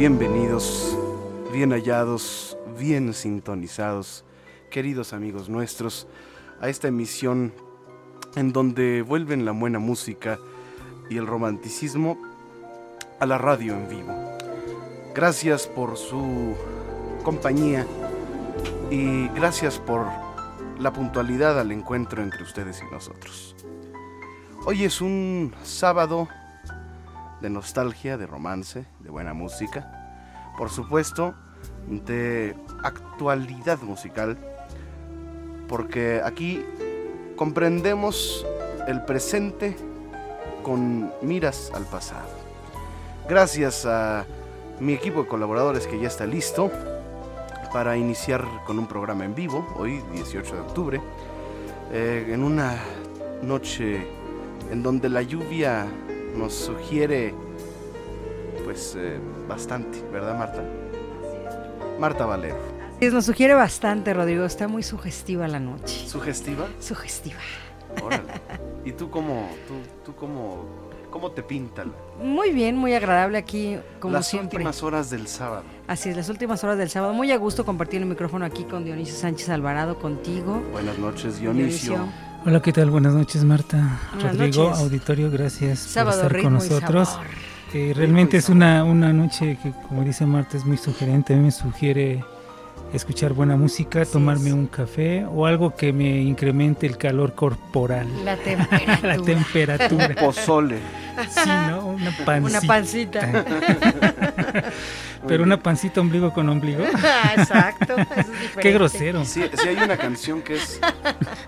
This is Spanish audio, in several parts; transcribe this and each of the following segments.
Bienvenidos, bien hallados, bien sintonizados, queridos amigos nuestros, a esta emisión en donde vuelven la buena música y el romanticismo a la radio en vivo. Gracias por su compañía y gracias por la puntualidad al encuentro entre ustedes y nosotros. Hoy es un sábado de nostalgia, de romance, de buena música, por supuesto, de actualidad musical, porque aquí comprendemos el presente con miras al pasado. Gracias a mi equipo de colaboradores que ya está listo para iniciar con un programa en vivo, hoy 18 de octubre, eh, en una noche en donde la lluvia nos sugiere pues eh, bastante, ¿verdad Marta? Marta Valero. Sí, nos sugiere bastante, Rodrigo. Está muy sugestiva la noche. ¿Sugestiva? Sugestiva. Órale. ¿Y tú cómo, tú, tú cómo, cómo te pinta? Muy bien, muy agradable aquí, como las siempre. últimas horas del sábado? Así es, las últimas horas del sábado. Muy a gusto compartir el micrófono aquí con Dionisio Sánchez Alvarado, contigo. Buenas noches, Dionisio. Hola, ¿qué tal? Buenas noches, Marta. Buenas Rodrigo, noches. auditorio, gracias Sábado, por estar con nosotros. Eh, realmente es una, una noche que, como dice Marta, es muy sugerente. A mí me sugiere escuchar buena música, Así tomarme es. un café o algo que me incremente el calor corporal, La temperatura. la temperatura. Pozole. Sí, ¿no? Una pancita. Una pancita. Pero una pancita ombligo con ombligo. Exacto. eso es diferente. Qué grosero. Sí, sí hay una canción que es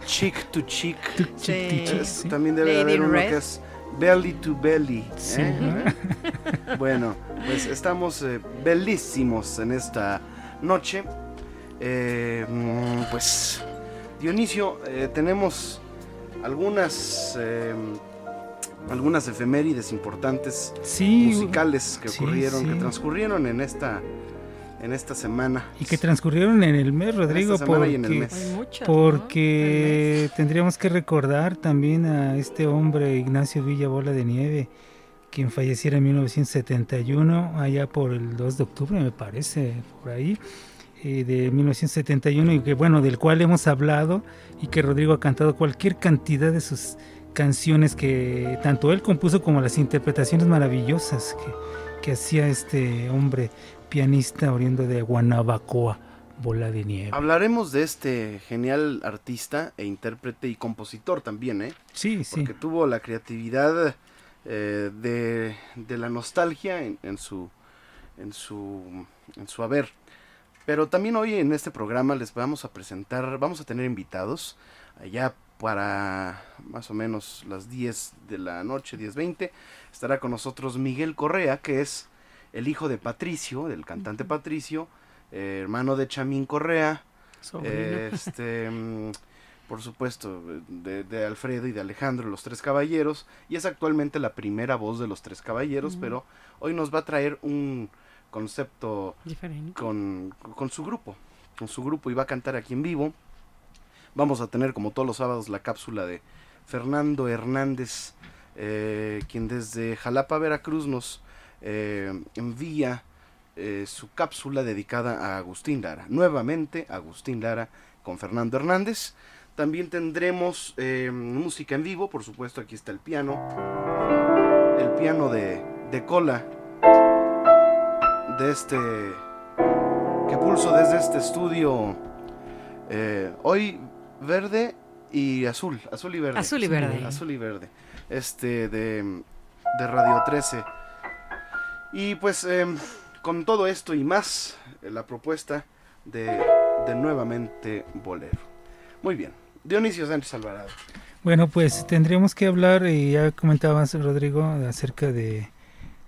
Chick to Sí. Es- sí. También debe Lady haber uno Red. que es Belly to Belly. Sí, ¿eh? ¿no? Bueno, pues estamos eh, belísimos en esta noche. Eh, mm, pues Dionisio, eh, tenemos algunas eh, algunas efemérides importantes Sí, musicales que sí, ocurrieron, que transcurrieron en esta en esta semana. y que transcurrieron en el mes, Rodrigo, porque, porque tendríamos que recordar también a este hombre, Ignacio Villa Bola de Nieve, quien falleciera en 1971, allá por el 2 de octubre, me parece, por ahí, eh, de 1971, y que bueno, del cual hemos hablado y que Rodrigo ha cantado cualquier cantidad de sus canciones que tanto él compuso como las interpretaciones maravillosas que, que hacía este hombre pianista oriundo de Guanabacoa, Bola de Nieve. Hablaremos de este genial artista e intérprete y compositor también, ¿eh? Sí, sí. Porque tuvo la creatividad eh, de, de la nostalgia en, en su en su en su haber. Pero también hoy en este programa les vamos a presentar, vamos a tener invitados allá para más o menos las 10 de la noche, 10.20. Estará con nosotros Miguel Correa, que es el hijo de Patricio, del cantante Patricio, eh, hermano de Chamín Correa, eh, este, mm, por supuesto, de, de Alfredo y de Alejandro, los tres caballeros, y es actualmente la primera voz de los tres caballeros, pero hoy nos va a traer un concepto Diferente. con, con su grupo, con su grupo, y va a cantar aquí en vivo. Vamos a tener, como todos los sábados, la cápsula de Fernando Hernández, eh, quien desde Jalapa, Veracruz, nos eh, envía eh, su cápsula dedicada a Agustín Lara. Nuevamente, Agustín Lara con Fernando Hernández. También tendremos música en vivo, por supuesto, aquí está el piano. El piano de, de cola de este que pulso desde este estudio eh, hoy verde y azul, azul y verde. Azul y verde. Azul y verde. Este de, de Radio 13. Y pues em, con todo esto y más, eh, la propuesta de, de nuevamente Bolero. Muy bien. Dionisio Sánchez Alvarado. Bueno, pues tendríamos que hablar, y ya comentabas, Rodrigo, acerca de,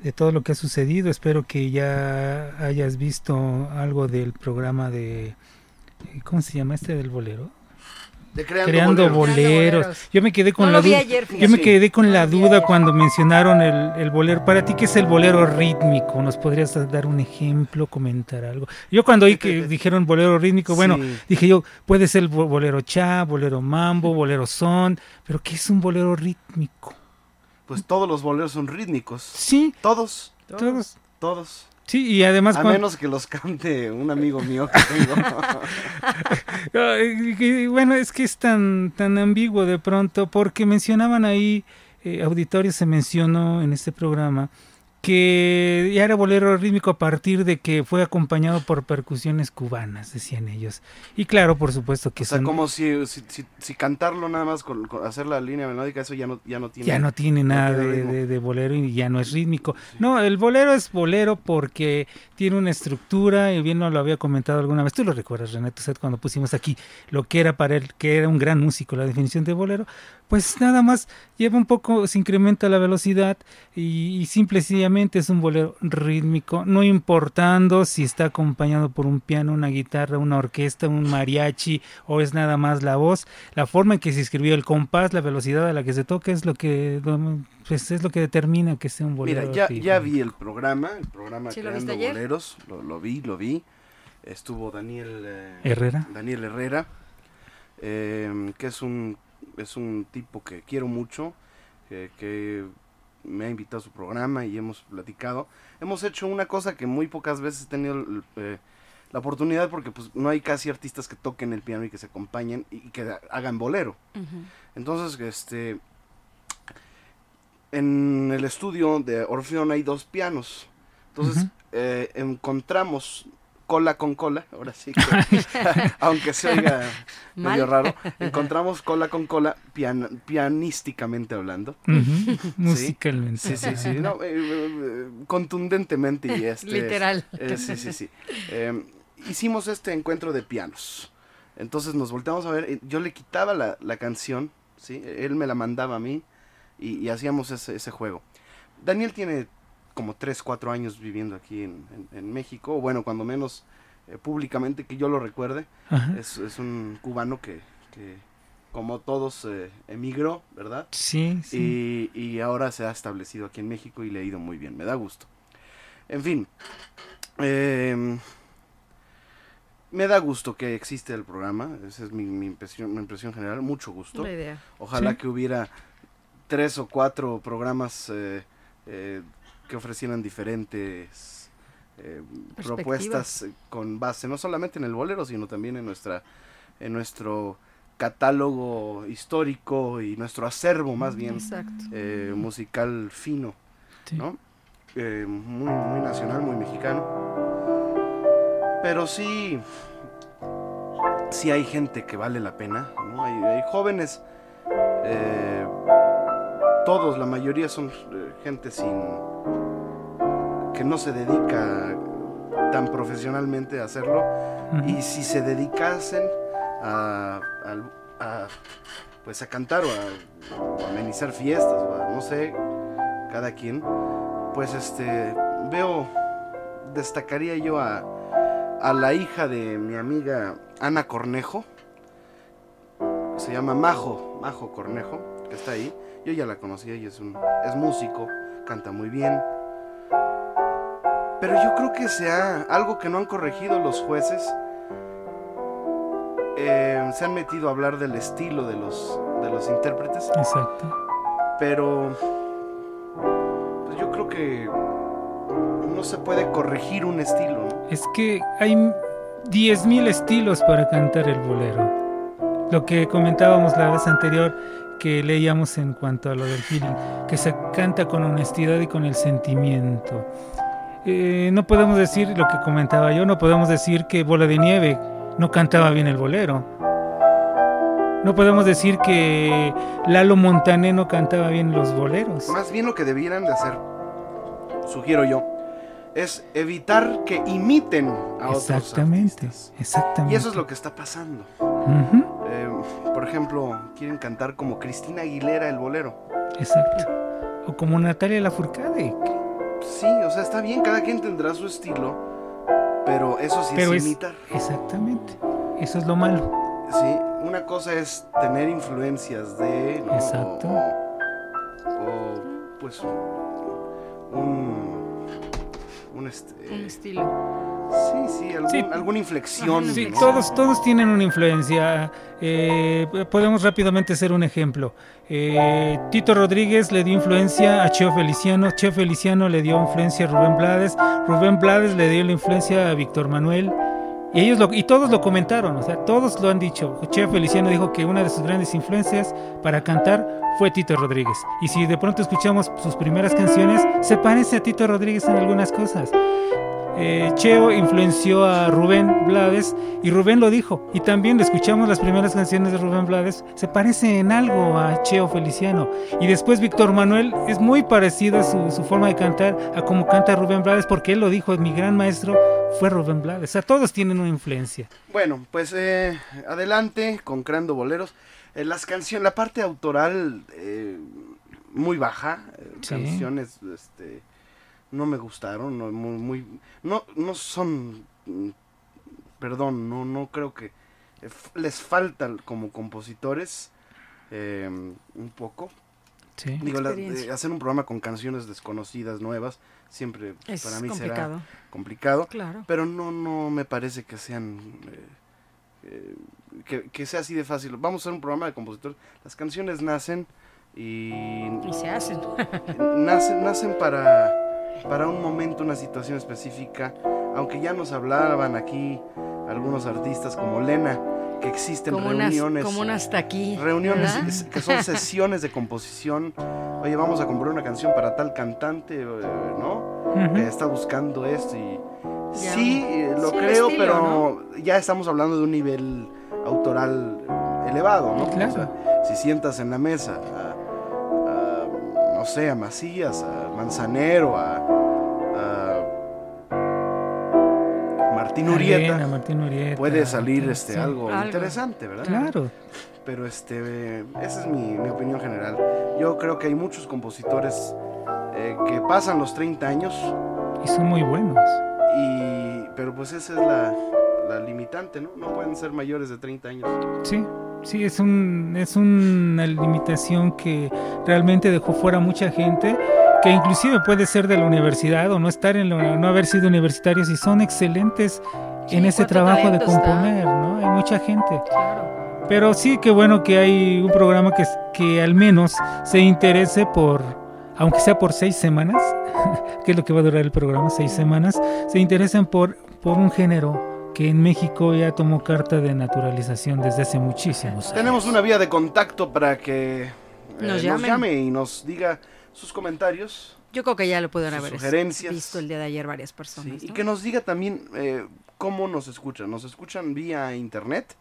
de todo lo que ha sucedido. Espero que ya hayas visto algo del programa de... ¿Cómo se llama este del bolero? De Creando, Creando Bolero. boleros. boleros. Yo me quedé con No la duda. ayer, Yo me quedé con la duda cuando mencionaron el, el bolero. Para ti, ¿qué es el bolero rítmico? ¿Nos podrías dar un ejemplo, comentar algo? Yo cuando oí que dijeron bolero rítmico, bueno, Sí. dije yo, puede ser bo- bolero cha, bolero mambo, bolero son, pero ¿qué es un bolero rítmico? Pues todos los boleros son rítmicos. Sí, Todos, todos. todos. Sí, y además A menos que los cante un amigo mío que tengo. Ay, que, bueno, es que es tan, tan ambiguo de pronto, porque mencionaban ahí, eh, auditorio se mencionó en este programa, que ya era bolero rítmico a partir de que fue acompañado por percusiones cubanas, decían ellos. Y claro, por supuesto que o sea, son- como si, si, si- si cantarlo nada más con, con hacer la línea melódica, eso ya no, ya no tiene. ya no tiene nada tiene de, de- de bolero y ya no es rítmico. No, el bolero es bolero porque tiene una estructura y bien nos lo había comentado alguna vez. Tú lo recuerdas, René Tuset, cuando pusimos aquí lo que era para él, que era un gran músico, la definición de bolero. Pues nada más lleva un poco, se incrementa la velocidad y, y simple y es un bolero rítmico, no importando si está acompañado por un piano, una guitarra, una orquesta, un mariachi o es nada más la voz. La forma en que se escribió el compás, la velocidad a la que se toca es lo que pues es lo que determina que sea un bolero. Mira, ya, vi el programa, el programa Sí, ¿lo Creando ayer? Boleros, lo, lo vi, lo vi. Estuvo Daniel eh, Herrera. Daniel Herrera, eh, que es un, es un tipo que quiero mucho, que me ha invitado a su programa y hemos platicado. Hemos hecho una cosa que muy pocas veces he tenido eh, la oportunidad porque pues no hay casi artistas que toquen el piano y que se acompañen y, y que hagan bolero. Entonces, este, en el estudio de Orfeón hay dos pianos. Entonces, eh, encontramos cola con cola, ahora sí que, aunque se oiga medio raro, encontramos cola con cola pian- pianísticamente hablando. Ujú, Musicalmente. Sí, sí, sí, no, eh, eh, contundentemente y este, Literal. eh, sí, sí, sí. Eh, hicimos este encuentro de pianos. Entonces nos volteamos a ver. eh, Yo le quitaba la, la canción, ¿sí? Él me la mandaba a mí y, y hacíamos ese, ese juego. Daniel tiene como 3, 4 años viviendo aquí en, en- en México, o bueno, cuando menos eh, públicamente que yo lo recuerde. Es, es un cubano que, que como todos eh, emigró, ¿verdad? Sí, sí. Y, y ahora se ha establecido aquí en México y le ha ido muy bien, me da gusto. En fin, em, me da gusto que existe el programa, esa es mi, mi impresión, mi impresión general, mucho gusto. Idea. Ojalá Sí. que hubiera tres o cuatro programas eh, eh, que ofrecieran diferentes eh, propuestas eh, con base no solamente en el bolero, sino también en nuestra en nuestro catálogo histórico y nuestro acervo más bien Exacto. eh, musical fino, sí. ¿no? Eh, muy, muy nacional, muy mexicano. Pero sí, sí hay gente que vale la pena, ¿no? Hay, hay jóvenes, eh, todos, la mayoría son eh, gente sin que no se dedica tan profesionalmente a hacerlo y si se dedicasen a, pues a cantar o a, o a amenizar fiestas o a, no sé cada quien pues este veo destacaría yo a, a la hija de mi amiga Ana Cornejo. Se llama Majo Majo Cornejo que está ahí. Yo ya la conocía y es un es músico canta muy bien pero yo creo que sea algo que no han corregido los jueces eh, se han metido a hablar del estilo de los, de los intérpretes, Exacto. pero pues yo creo que no se puede corregir un estilo. ¿no? Es que hay 10.000 estilos para cantar el bolero. Lo que comentábamos la vez anterior que leíamos en cuanto a lo del feeling, que se canta con honestidad y con el sentimiento. Eh, no podemos decir lo que comentaba yo, no podemos decir que Bola de Nieve no cantaba bien el bolero. No podemos decir que Lalo Montané no cantaba bien los boleros. Más bien lo que debieran de hacer, sugiero yo, es evitar que imiten a otros Exactamente, artistas. exactamente. Y eso es lo que está pasando. Eh, por ejemplo, quieren cantar como Cristina Aguilera el bolero. exacto. O como Natalia Lafourcade. Sí, o sea, está bien, cada quien tendrá su estilo, pero eso sí Pero es es- imitar. Exactamente. Eso es lo malo. Sí, una cosa es tener influencias de... ¿no? Exacto. O, o, pues un... Un este... Un estilo. Sí, sí, algún- Sí. alguna inflexión. Sí, ¿no? todos, todos tienen una influencia. Eh, podemos rápidamente hacer un ejemplo. Eh, Tito Rodríguez le dio influencia a Cheo Feliciano, Cheo Feliciano le dio influencia a Rubén Blades, Rubén Blades le dio la influencia a Víctor Manuel. Y ellos lo, y todos lo comentaron, o sea, todos lo han dicho. Cheo Feliciano dijo que una de sus grandes influencias para cantar fue Tito Rodríguez. Y si de pronto escuchamos sus primeras canciones, se parece a Tito Rodríguez en algunas cosas. Eh, Cheo influenció a Rubén Blades y Rubén lo dijo. Y también escuchamos las primeras canciones de Rubén Blades, se parece en algo a Cheo Feliciano. Y después Víctor Manuel es muy parecido a su, su forma de cantar a como canta Rubén Blades, porque él lo dijo, mi gran maestro fue Rubén Blades. O sea, todos tienen una influencia. Bueno, pues eh, adelante con Creando Boleros. Eh, las canciones, la parte autoral eh, muy baja, eh, Sí. canciones este, no me gustaron, no, muy, muy- no, no son, mm, perdón, no, no creo que les falta como compositores eh, un poco. Sí. Digo, la- Experiencia. eh, hacer un programa con canciones desconocidas, nuevas, siempre Es para mí será complicado. complicado Claro. pero no no me parece que sean eh, eh, que, que sea así de fácil vamos a hacer un programa de compositores las canciones nacen y Y se hacen. nacen nacen para para un momento una situación específica aunque ya nos hablaban aquí algunos artistas como Lena que existen como, unas, reuniones como un hasta aquí. reuniones que son sesiones de composición oye vamos a comprar una canción para tal cantante eh, no que está buscando esto y Ya. sí eh, lo Sí, creo estilo, pero ya estamos hablando de un nivel autoral elevado no Claro. O sea, si sientas en la mesa no sé a Macías a Manzanero a, a Martín Urieta Arena, Martín Urieta, puede salir este algo, Algo. interesante verdad Claro. pero este esa es mi, mi opinión general yo creo que hay muchos compositores eh, que pasan los 30 años Y son muy buenos. y pero pues esa es la, la limitante no no pueden ser mayores de 30 años Sí. Sí, es, un, es una limitación que realmente dejó fuera mucha gente, que inclusive puede ser de la universidad o no estar en la, no haber sido universitarios y son excelentes Sí, en ese trabajo de está. componer, ¿no? Hay mucha gente. Claro. Pero sí que bueno que hay un programa que, que al menos se interese por, aunque sea por seis semanas, que es lo que va a durar el programa, seis semanas, se interesen por, por un género que en México ya tomó carta de naturalización desde hace muchísimos años. Tenemos una vía de contacto para que eh, Nos llamen. llame y nos diga sus comentarios. Yo creo que ya lo pudieron haber sugerencias. visto el día de ayer varias sí, personas. y que nos diga también eh, cómo nos escuchan. ¿Nos escuchan vía internet?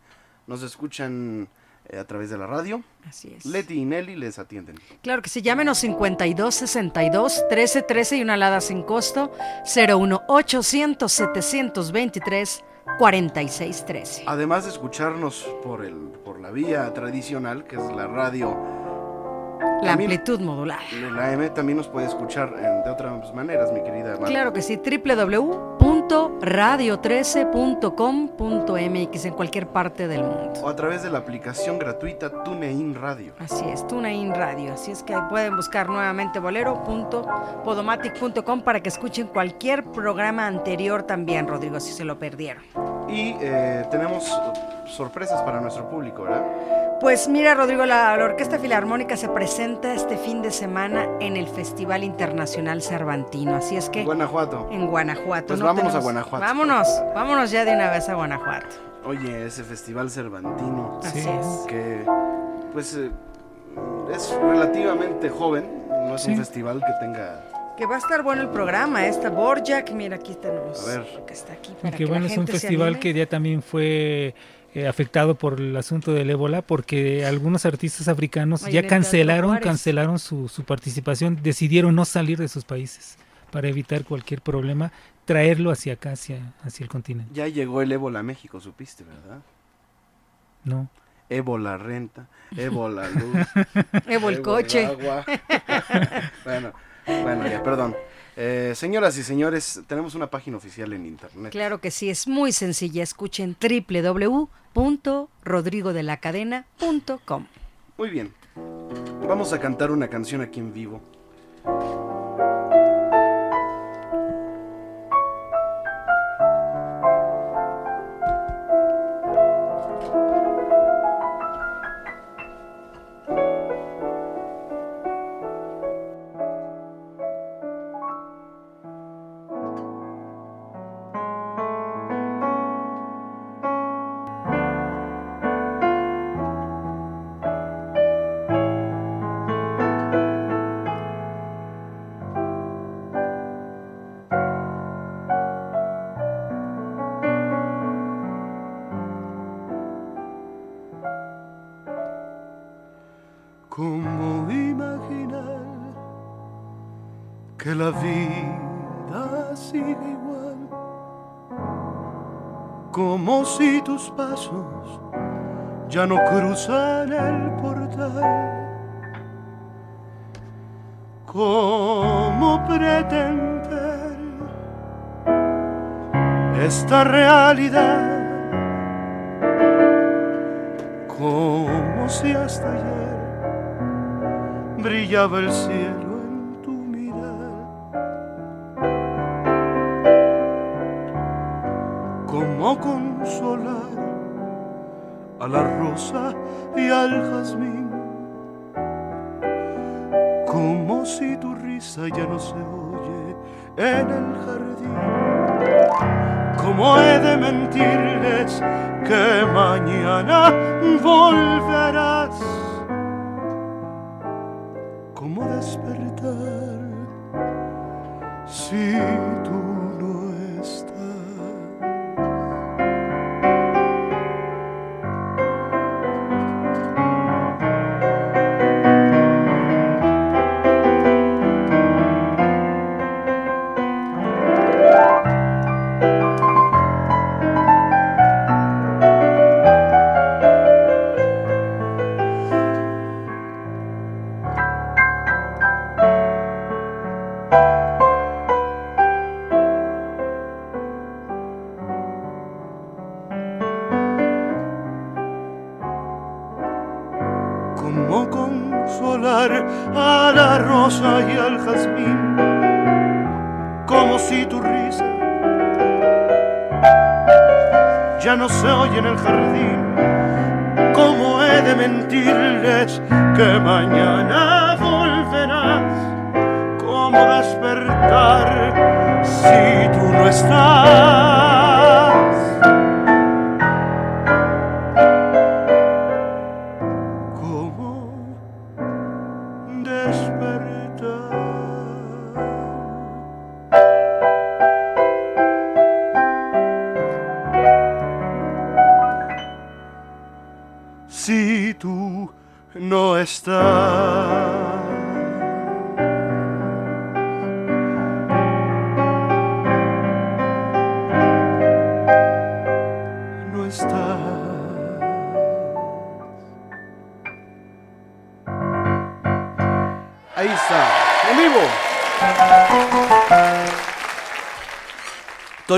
¿Nos escuchan eh, a través de la radio? Así es. Leti y Nelly les atienden. Claro que sí, llámenos 52 62 13 13 y una alada sin costo 01 800 723 46 13. Además de escucharnos por, el, por la vía tradicional, que es la radio La también- amplitud modulada. la M, también nos puede escuchar de otras maneras, mi querida Marta. Claro que sí, www.radio13.com.mx en cualquier parte del mundo. O a través de la aplicación gratuita TuneIn Radio. Así es, TuneIn Radio. Así es que pueden buscar nuevamente bolero.podomatic.com para que escuchen cualquier programa anterior también, Rodrigo, si se lo perdieron. Y eh, tenemos sorpresas para nuestro público, ¿verdad? Pues mira, Rodrigo, la, la Orquesta Filarmónica se presenta este fin de semana en el Festival Internacional Cervantino. Así es que Guanajuato. en Guanajuato. Pues ¿no? vámonos a Guanajuato. Vámonos, vámonos ya de una vez a Guanajuato. Oye, ese festival cervantino Así Sí. es. que pues eh, es relativamente joven, no es un festival que tenga... Que va a estar bueno el programa, esta Borjak, mira aquí tenemos A ver. lo que está aquí para que que bueno, la es un gente festival que ya también fue eh, afectado por el asunto del ébola, porque algunos artistas africanos en ya cancelaron, cancelaron su, su participación, decidieron no salir de sus países para evitar cualquier problema, traerlo hacia acá, hacia, hacia el continente. Ya llegó el ébola a México, supiste, ¿verdad? No. Ébola renta, ébola luz, Evo el ébola coche. agua. bueno, bueno, ya, perdón. Eh, señoras y señores, tenemos una página oficial en internet. Claro que sí, es muy sencilla. Escuchen www.rodrigodelacadena.com. Muy bien. Vamos a cantar una canción aquí en vivo.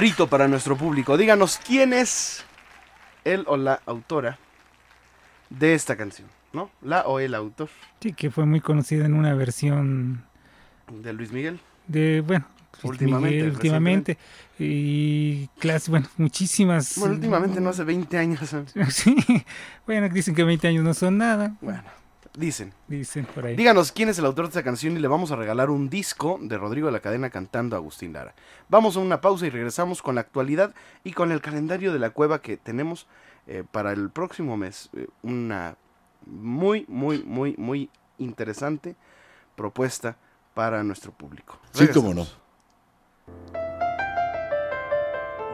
Torito para nuestro público. Díganos quién es él o la autora de esta canción, ¿no? La o el autor Sí, que fue muy conocida en una versión de Luis Miguel. de, bueno, Últimamente, Miguel, últimamente. Y clase, bueno, muchísimas. Bueno, últimamente no hace 20 años. Sí, bueno, dicen que 20 años no son nada. Bueno, dicen. Dicen por ahí. Díganos quién es el autor de esta canción y le vamos a regalar un disco de Rodrigo de la Cadena cantando a Agustín Lara. Vamos a una pausa y regresamos con la actualidad y con el calendario de la cueva que tenemos eh, para el próximo mes. Eh, una muy, muy, muy, muy interesante propuesta para nuestro público. Sí, cómo no.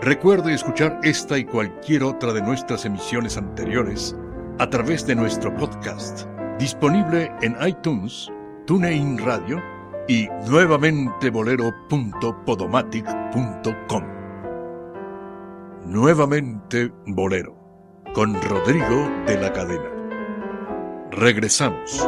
Recuerde escuchar esta y cualquier otra de nuestras emisiones anteriores a través de nuestro podcast, disponible en iTunes, TuneIn Radio y nuevamente bolero.podomatic.com. Nuevamente Bolero, con Rodrigo de la Cadena. Regresamos.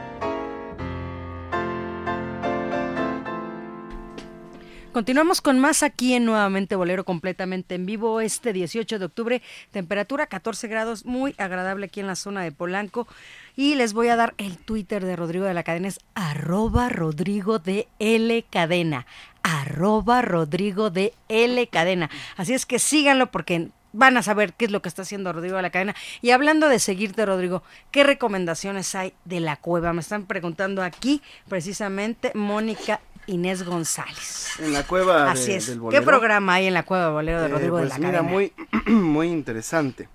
Continuamos con más aquí en Nuevamente Bolero completamente en vivo este 18 de octubre, temperatura 14 grados, muy agradable aquí en la zona de Polanco. Y les voy a dar el Twitter de Rodrigo de la Cadena, es arroba Rodrigo de L Cadena, arroba Rodrigo de L Cadena. Así es que síganlo porque van a saber qué es lo que está haciendo Rodrigo de la Cadena. Y hablando de seguirte, Rodrigo, ¿qué recomendaciones hay de la cueva? Me están preguntando aquí precisamente Mónica Inés González. En la cueva de- Así es. del ¿Qué bolero. programa hay en la cueva bolero de Eh, Rodrigo pues de la mira, Cadena? muy, muy interesante.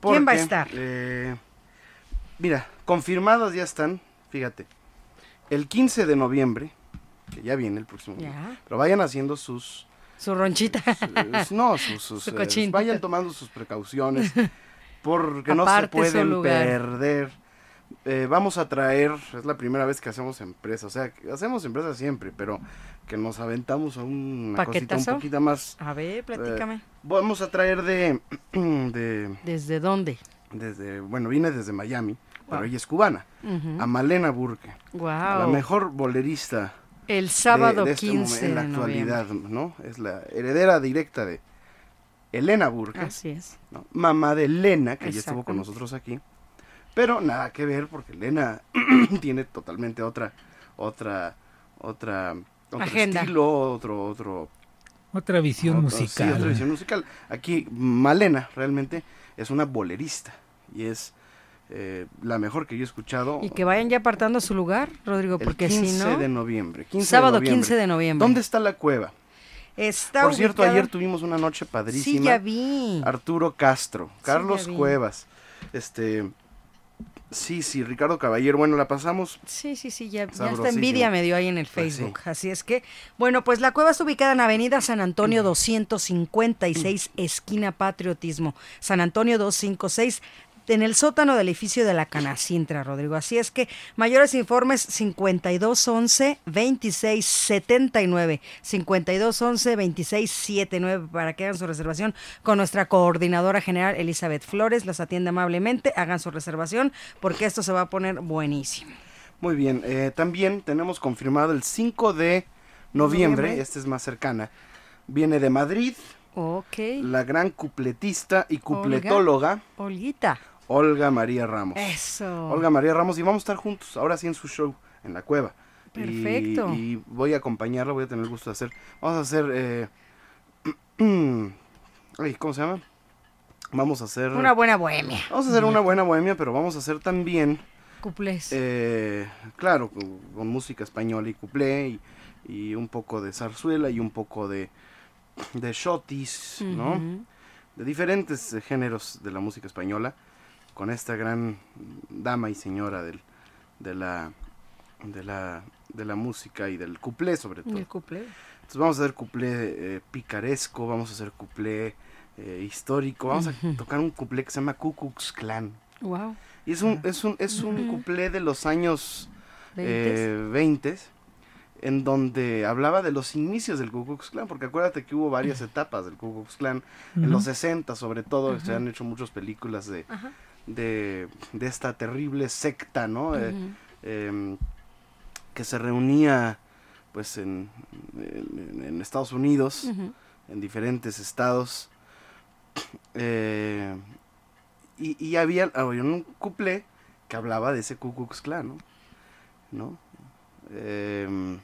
¿Quién va a estar? eh, mira, confirmados ya están, fíjate. El 15 de noviembre, que ya viene el próximo día, pero vayan haciendo sus... Su ronchita. sus- no, sus... sus, Su eh, vayan tomando sus precauciones, porque no se pueden perder. Eh, vamos a traer, es la primera vez que hacemos empresa, o sea, hacemos empresa siempre, pero que nos aventamos a una cosita un ¿Paquetazo? poquito más A ver, platícame. eh, vamos a traer de, de ¿Desde dónde? desde bueno viene desde Miami pero ella es cubana Ujú. a Malena Burke la Wow. mejor bolerista El de- sábado de, este 15 momen- en la de actualidad no es la heredera directa de Elena Burke Así es. ¿no? mamá de Elena que ya estuvo con nosotros aquí pero nada que ver porque Elena tiene totalmente otra otra otra otro Agenda. estilo otro otro Otra visión Otro- sí, musical. otra visión musical. Aquí Malena realmente es una bolerista y es eh, la mejor que yo he escuchado. Y que vayan ya apartando su lugar, Rodrigo, porque 15 si no. de noviembre. 15 de sábado noviembre. 15 de noviembre. ¿Dónde está la cueva? Está Por cierto, ayer tuvimos una noche padrísima. Sí, ya vi. Arturo Castro, Carlos vi. Cuevas, este, sí, sí, Ricardo Caballero. Bueno, la pasamos. Sí, sí, sí, ya, ya Sabrosísimo. envidia me dio ahí en el Pues sí. Facebook. Así es que, bueno, pues la cueva está ubicada en Avenida San Antonio 256, esquina Patriotismo. San Antonio 256. En el sótano del edificio de la Canacintra, Rodrigo. Así es que mayores informes 5211 2679 5211 2679 para que hagan su reservación con nuestra coordinadora general Elizabeth Flores. Las atiende amablemente, hagan su reservación porque esto se va a poner buenísimo. Muy bien, eh, también tenemos confirmado el 5 de noviembre, Noviembre. esta es más cercana, viene de Madrid, Ok. la gran cupletista y cupletóloga Olguita. Olga María Ramos. Eso. Olga María Ramos y vamos a estar juntos, ahora sí en su show, en la cueva. Perfecto. Y, voy a acompañarla, voy a tener el gusto de hacer. Vamos a hacer. Eh, ay, ¿Cómo se llama? Vamos a hacer. Una buena bohemia. Vamos a hacer una buena bohemia, pero vamos a hacer también. Cuplés. Eh, claro, con, con música española y cuplé y, y un poco de zarzuela y un poco de, de shotis, ¿no? De diferentes géneros de la música española, con esta gran dama y señora del, de, la, de, la, de la música y del cuplé sobre todo. El cuplé. Entonces vamos a hacer cuplé eh, picaresco, vamos a hacer cuplé eh, histórico, vamos a tocar un cuplé que se llama Ku Klux Klan. Wow. Y es un, es un, es un cuplé de los años Veintes. eh, 20 en donde hablaba de los inicios del Ku Klux Klan, porque acuérdate que hubo varias etapas del Ku Klux Klan, en los 60 sobre todo, se han hecho muchas películas de. De, de esta terrible secta, ¿no? Eh, em, que se reunía pues en, en- en Estados Unidos, en diferentes estados. eh, y, y había, había un cuplé que hablaba de ese Ku Klux Klan, ¿no? ¿No? Em,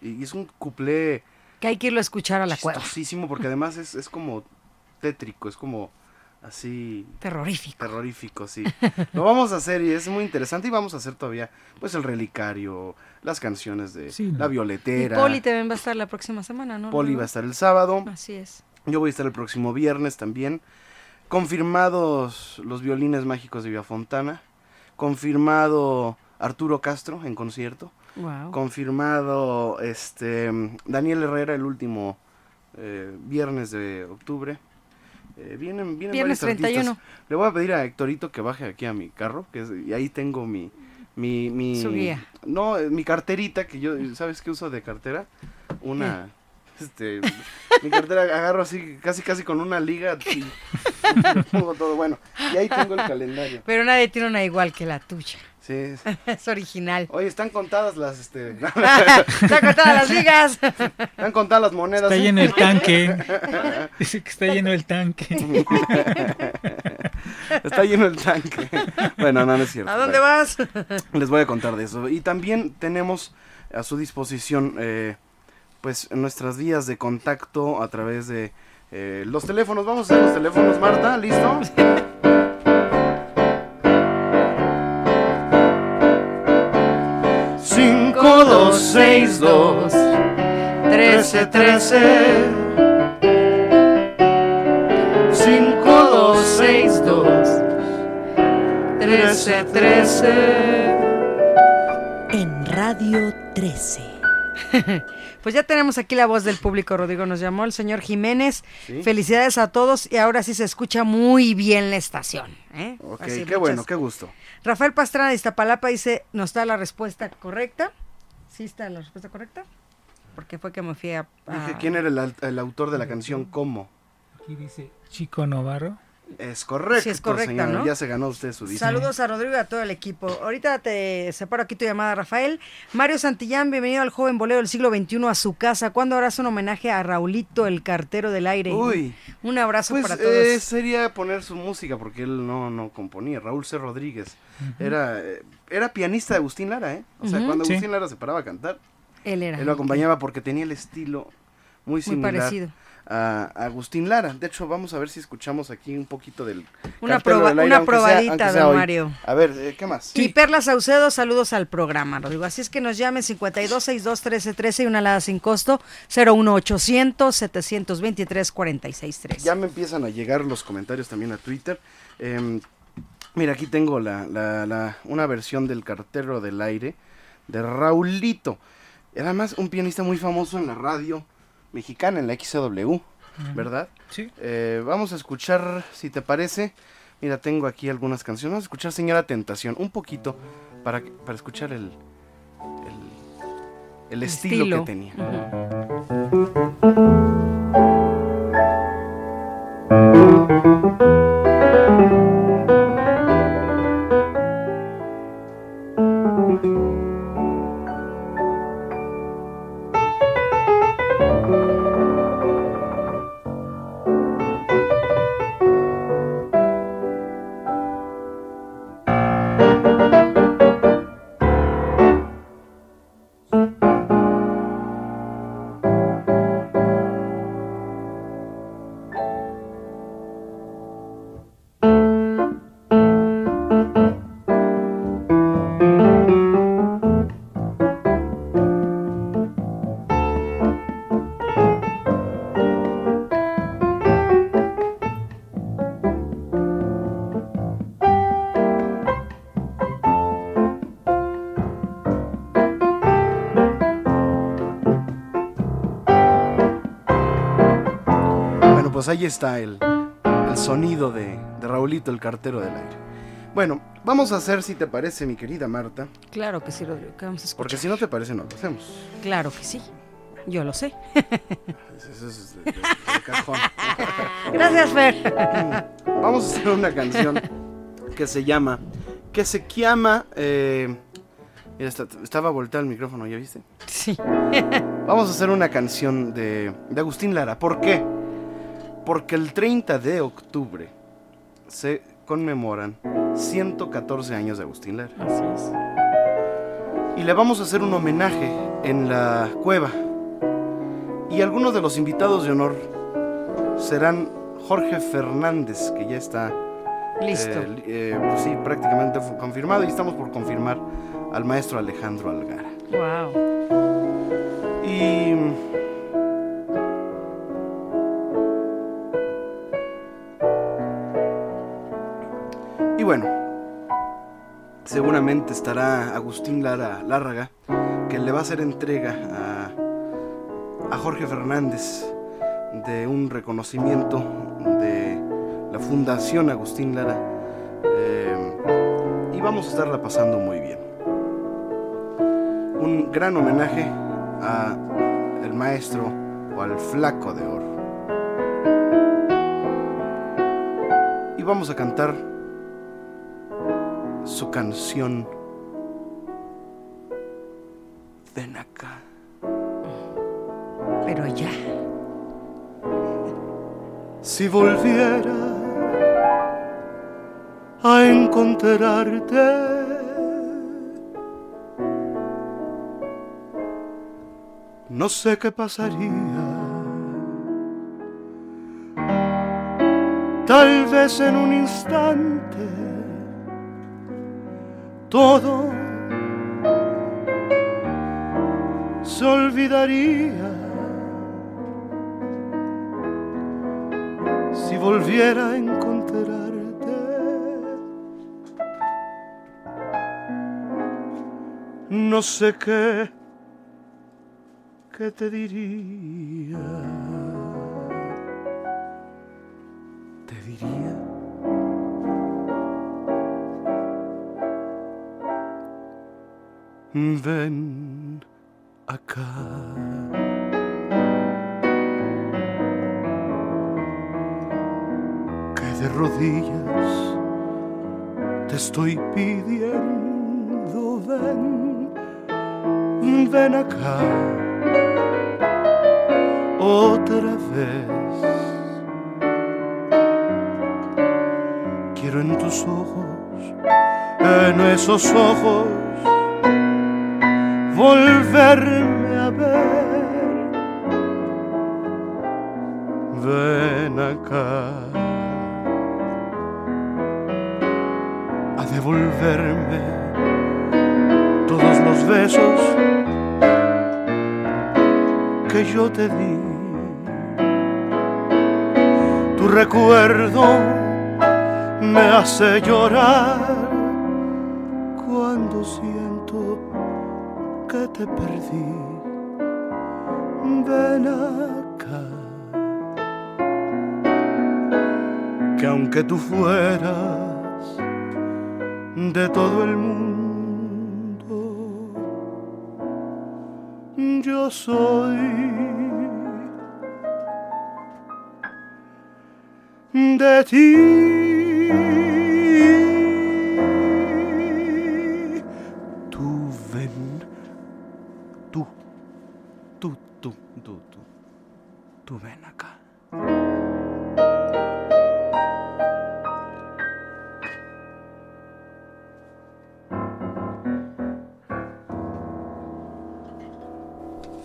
y es un cuplé Que hay que irlo a escuchar a la cueva. porque además es, es como tétrico, es como así Terrorífico. terrorífico, sí. Lo vamos a hacer y es muy interesante y vamos a hacer todavía pues el relicario, las canciones de Sí, La Violetera. Poli también va a estar la próxima semana, ¿no? Poli va a estar el sábado. Así es. Yo voy a estar el próximo viernes también. Confirmados los violines mágicos de Villafontana. Confirmado Arturo Castro en concierto. Wow. Confirmado este Daniel Herrera el último eh, viernes de octubre. Eh, vienen, vienen Viernes varios artistas. 31. Le voy a pedir a Héctorito que baje aquí a mi carro, que es- y ahí tengo mi mi, mi Su guía. No, eh, mi carterita que yo ¿sabes qué uso de cartera? Una este mi cartera agarro así casi casi con una liga y, y pongo todo bueno. Y ahí tengo el calendario. Pero nadie tiene una igual que la tuya. Sí. Es original. Oye, están contadas las este Está cortada las ligas. están contadas las monedas. Está ¿eh? lleno el tanque. Dice que está lleno el tanque. Está lleno el tanque. Bueno, no, no es cierto. ¿A dónde Bueno. vas? Les voy a contar de eso. Y también tenemos a su disposición eh, pues nuestras vías de contacto a través de eh, los teléfonos. Vamos a hacer los teléfonos, Marta, ¿listo? Cinco, dos, seis, dos, 13, 13. Cinco, dos, seis, dos, 13, 13. En Radio 13. Pues ya tenemos aquí la voz del público, Rodrigo. Nos llamó el señor Jiménez. Sí. Felicidades a todos y ahora sí se escucha muy bien la estación. ¿eh? Ok, Así, qué bueno, qué gusto. Rafael Pastrana de Iztapalapa dice, ¿no está la respuesta correcta? ¿Sí está la respuesta correcta? Porque fue que me fui a... a- Dije, ¿quién era el, el autor de la canción ¿Cómo? Aquí dice Chico Novarro. Es correcto, Sí, es correcta, señora. ¿no? Ya se ganó usted su disco. Saludos a Rodrigo y a todo el equipo. Ahorita te separo aquí tu llamada, Rafael. Mario Santillán, bienvenido al joven bolero del siglo XXI a su casa. ¿Cuándo harás un homenaje a Raulito, el cartero del aire? Uy, Un abrazo pues para todos. eh, sería poner su música porque él no, no componía. Raúl C. Rodríguez era, eh, era pianista de Agustín Lara, ¿eh? O sea, cuando Sí. Agustín Lara se paraba a cantar, Él era. él lo acompañaba porque tenía el estilo muy Muy similar parecido. A a Agustín Lara. De hecho, vamos a ver si escuchamos aquí un poquito del Una, cartero proba- del aire, una aunque sea- probadita, sea don hoy. Mario. A ver, eh, ¿qué más? Y Perla Saucedo, saludos al programa, Rodrigo. Así es que nos llamen 5262-1313 y una alada sin costo 01800-723-463. Ya me empiezan a llegar los comentarios también a Twitter. Em, mira, aquí tengo la, la- la- una versión del cartero del aire de Raulito. Era más un pianista muy famoso en la radio mexicana, en la XCW, ¿verdad? Sí. Eh, vamos a escuchar, si te parece, Mira, tengo aquí algunas canciones. Vamos a escuchar Señora Tentación, un poquito, para, para escuchar el, el, el estilo, Estilo. que tenía. Bueno, pues ahí está el, el sonido de, de Raulito, el cartero del aire. Bueno, vamos a hacer, si te parece, mi querida Marta, Claro que sí, Rodrigo, que vamos a escuchar. porque si no te parece, no lo hacemos. Claro que sí. Yo lo sé. Eso es de, de- de cajón. Gracias, Fer. Vamos a hacer una canción que se llama, que se llama, eh, mira, está- estaba volteado el micrófono, ¿ya viste? Sí. Vamos a hacer una canción de, de Agustín Lara. ¿Por qué? Porque el 30 de octubre se conmemoran 114 años de Agustín Lara. Así es. Y le vamos a hacer un homenaje en la cueva. Y algunos de los invitados de honor serán Jorge Fernández, que ya está Listo. eh, eh, pues sí, prácticamente fu- confirmado. Y estamos por confirmar al maestro Alejandro Algara. Wow. Y. bueno, seguramente estará Agustín Lara Lárraga, que le va a hacer entrega a, Jorge Fernández de un reconocimiento de la Fundación Agustín Lara. eh, y vamos a estarla pasando muy bien un gran homenaje a el maestro o al flaco de oro. Y vamos a cantar su canción Ven acá. Pero ya. Si volviera a encontrarte, no sé qué pasaría. Tal vez en un instante todo se olvidaría. si volviera a encontrarte. No sé qué, qué te diría. Te diría. Ven acá. que de rodillas te estoy pidiendo, ven, ven acá otra vez. Quiero en tus ojos, en esos ojos, volverme a ver. Ven acá. a devolverme todos los besos que yo te di. Tu recuerdo me hace llorar cuando siento que te perdí. Ven acá que aunque tú fueras de todo el mundo, yo soy de ti.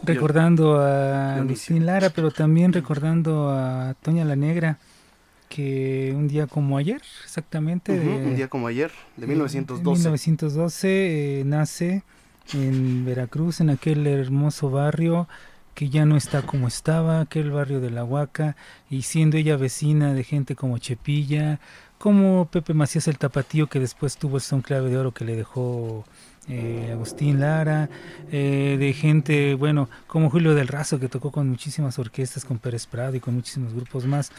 Recordando a Lucín Lara, pero también recordando a Toña la Negra, que un día como ayer, exactamente. un día como ayer, de 1912. 1912 eh, nace en Veracruz, en aquel hermoso barrio que ya no está como estaba, aquel barrio de la Huaca, y siendo ella vecina de gente como Chepilla, como Pepe Macías el Tapatío, que después tuvo el son clave de oro que le dejó eh, Agustín Lara, eh, de gente, bueno, como Julio del Razo, que tocó con muchísimas orquestas, con Pérez Prado y con muchísimos grupos más.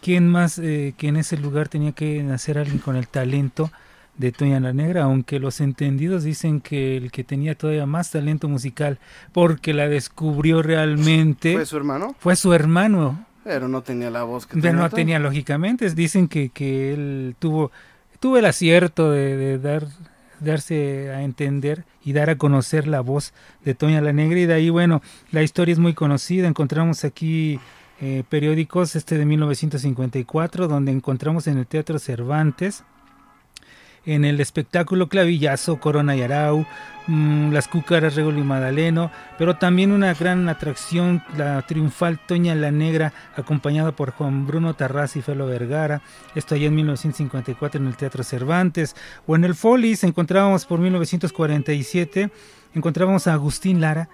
¿Quién más eh, que en ese lugar tenía que nacer alguien con el talento? de Toña la Negra, aunque los entendidos dicen que el que tenía todavía más talento musical porque la descubrió realmente fue su hermano. Fue su hermano. Pero no tenía la voz que tenía. no tenía, lógicamente. Dicen que, que él tuvo, tuvo el acierto de, dar darse a entender y dar a conocer la voz de Toña la Negra y de ahí bueno la historia es muy conocida. Encontramos aquí eh, periódicos este de 1954 donde encontramos en el Teatro Cervantes en el espectáculo Clavillazo, Corona y Arau, mm, Las Cúcaras, Regolo y Madaleno, pero también una gran atracción, la triunfal Toña la Negra, acompañada por Juan Bruno Tarraz y Felo Vergara, esto allá en 1954 en el Teatro Cervantes, o en el Folis encontrábamos por 1947, encontrábamos a Agustín Lara,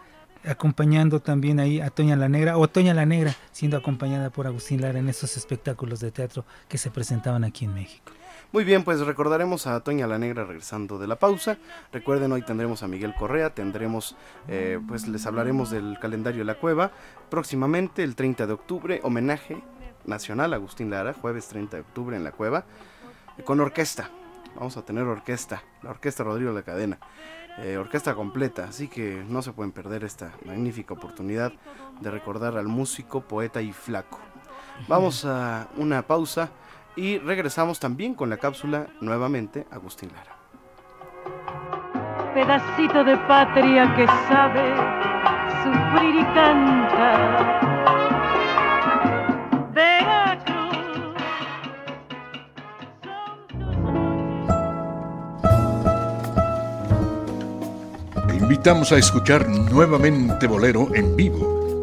acompañando también ahí a Toña la Negra, o Toña la Negra siendo acompañada por Agustín Lara en esos espectáculos de teatro que se presentaban aquí en México. Muy bien, pues recordaremos a Toña la Negra regresando de la pausa. Recuerden, hoy tendremos a Miguel Correa, tendremos, eh, pues les hablaremos del calendario de la cueva. Próximamente, el 30 de octubre, homenaje nacional a Agustín Lara, jueves 30 de octubre en la cueva, con orquesta. Vamos a tener orquesta, la orquesta Rodrigo de la Cadena. Eh, orquesta completa, así que no se pueden perder esta magnífica oportunidad de recordar al músico, poeta y flaco. Vamos a una pausa y regresamos también con la cápsula nuevamente Agustín Lara. Pedacito de patria que sabe sufrir y canta. Te invitamos a escuchar nuevamente Bolero en vivo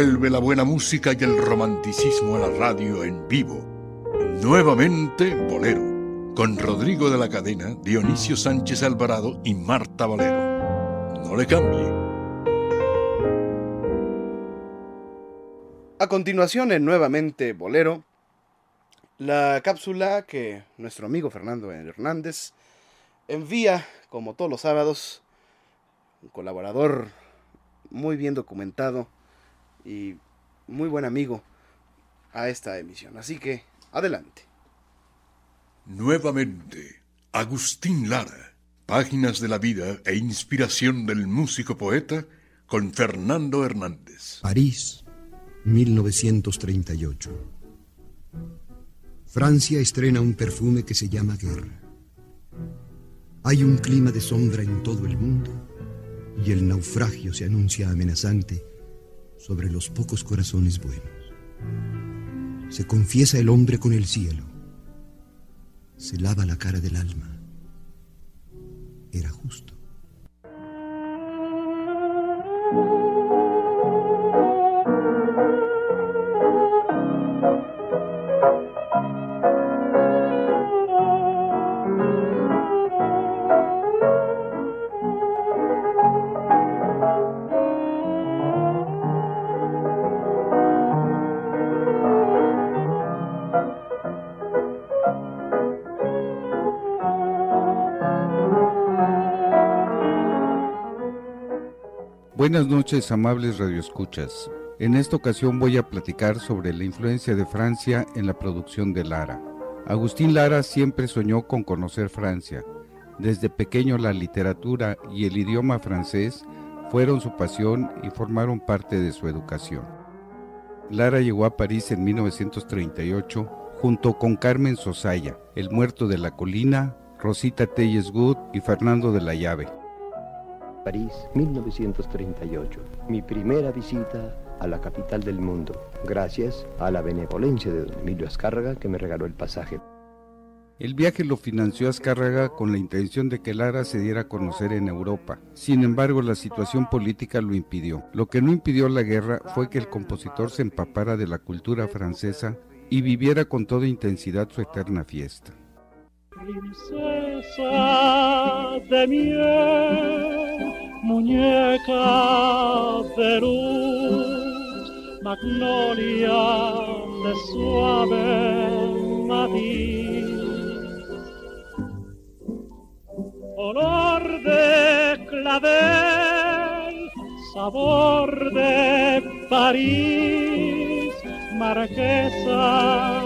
Vuelve la buena música y el romanticismo a la radio en vivo. Nuevamente Bolero, con Rodrigo de la Cadena, Dionisio Sánchez Alvarado y Marta Valero. No le cambie. A continuación, en Nuevamente Bolero, la cápsula que nuestro amigo Fernando Hernández envía, como todos los sábados, un colaborador muy bien documentado y muy buen amigo a esta emisión. Así que, adelante. Nuevamente, Agustín Lara, Páginas de la vida e inspiración del músico poeta con Fernando Hernández. París, 1938. Francia estrena un perfume que se llama guerra. Hay un clima de sombra en todo el mundo y el naufragio se anuncia amenazante sobre los pocos corazones buenos. Se confiesa el hombre con el cielo. Se lava la cara del alma. Era justo. Buenas noches, amables radioescuchas. En esta ocasión voy a platicar sobre la influencia de Francia en la producción de Lara. Agustín Lara siempre soñó con conocer Francia. Desde pequeño la literatura y el idioma francés fueron su pasión y formaron parte de su educación. Lara llegó a París en 1938 junto con Carmen Sosaya, El Muerto de la Colina, Rosita Telles Good y Fernando de la Llave. París, 1938. Mi primera visita a la capital del mundo, gracias a la benevolencia de don Emilio Azcárraga que me regaló el pasaje. El viaje lo financió Azcárraga con la intención de que Lara se diera a conocer en Europa. Sin embargo, la situación política lo impidió. Lo que no impidió la guerra fue que el compositor se empapara de la cultura francesa y viviera con toda intensidad su eterna fiesta. Princesa de miel, muñeca de luz, magnolia de suave matiz. Olor de clavel, sabor de París, marquesa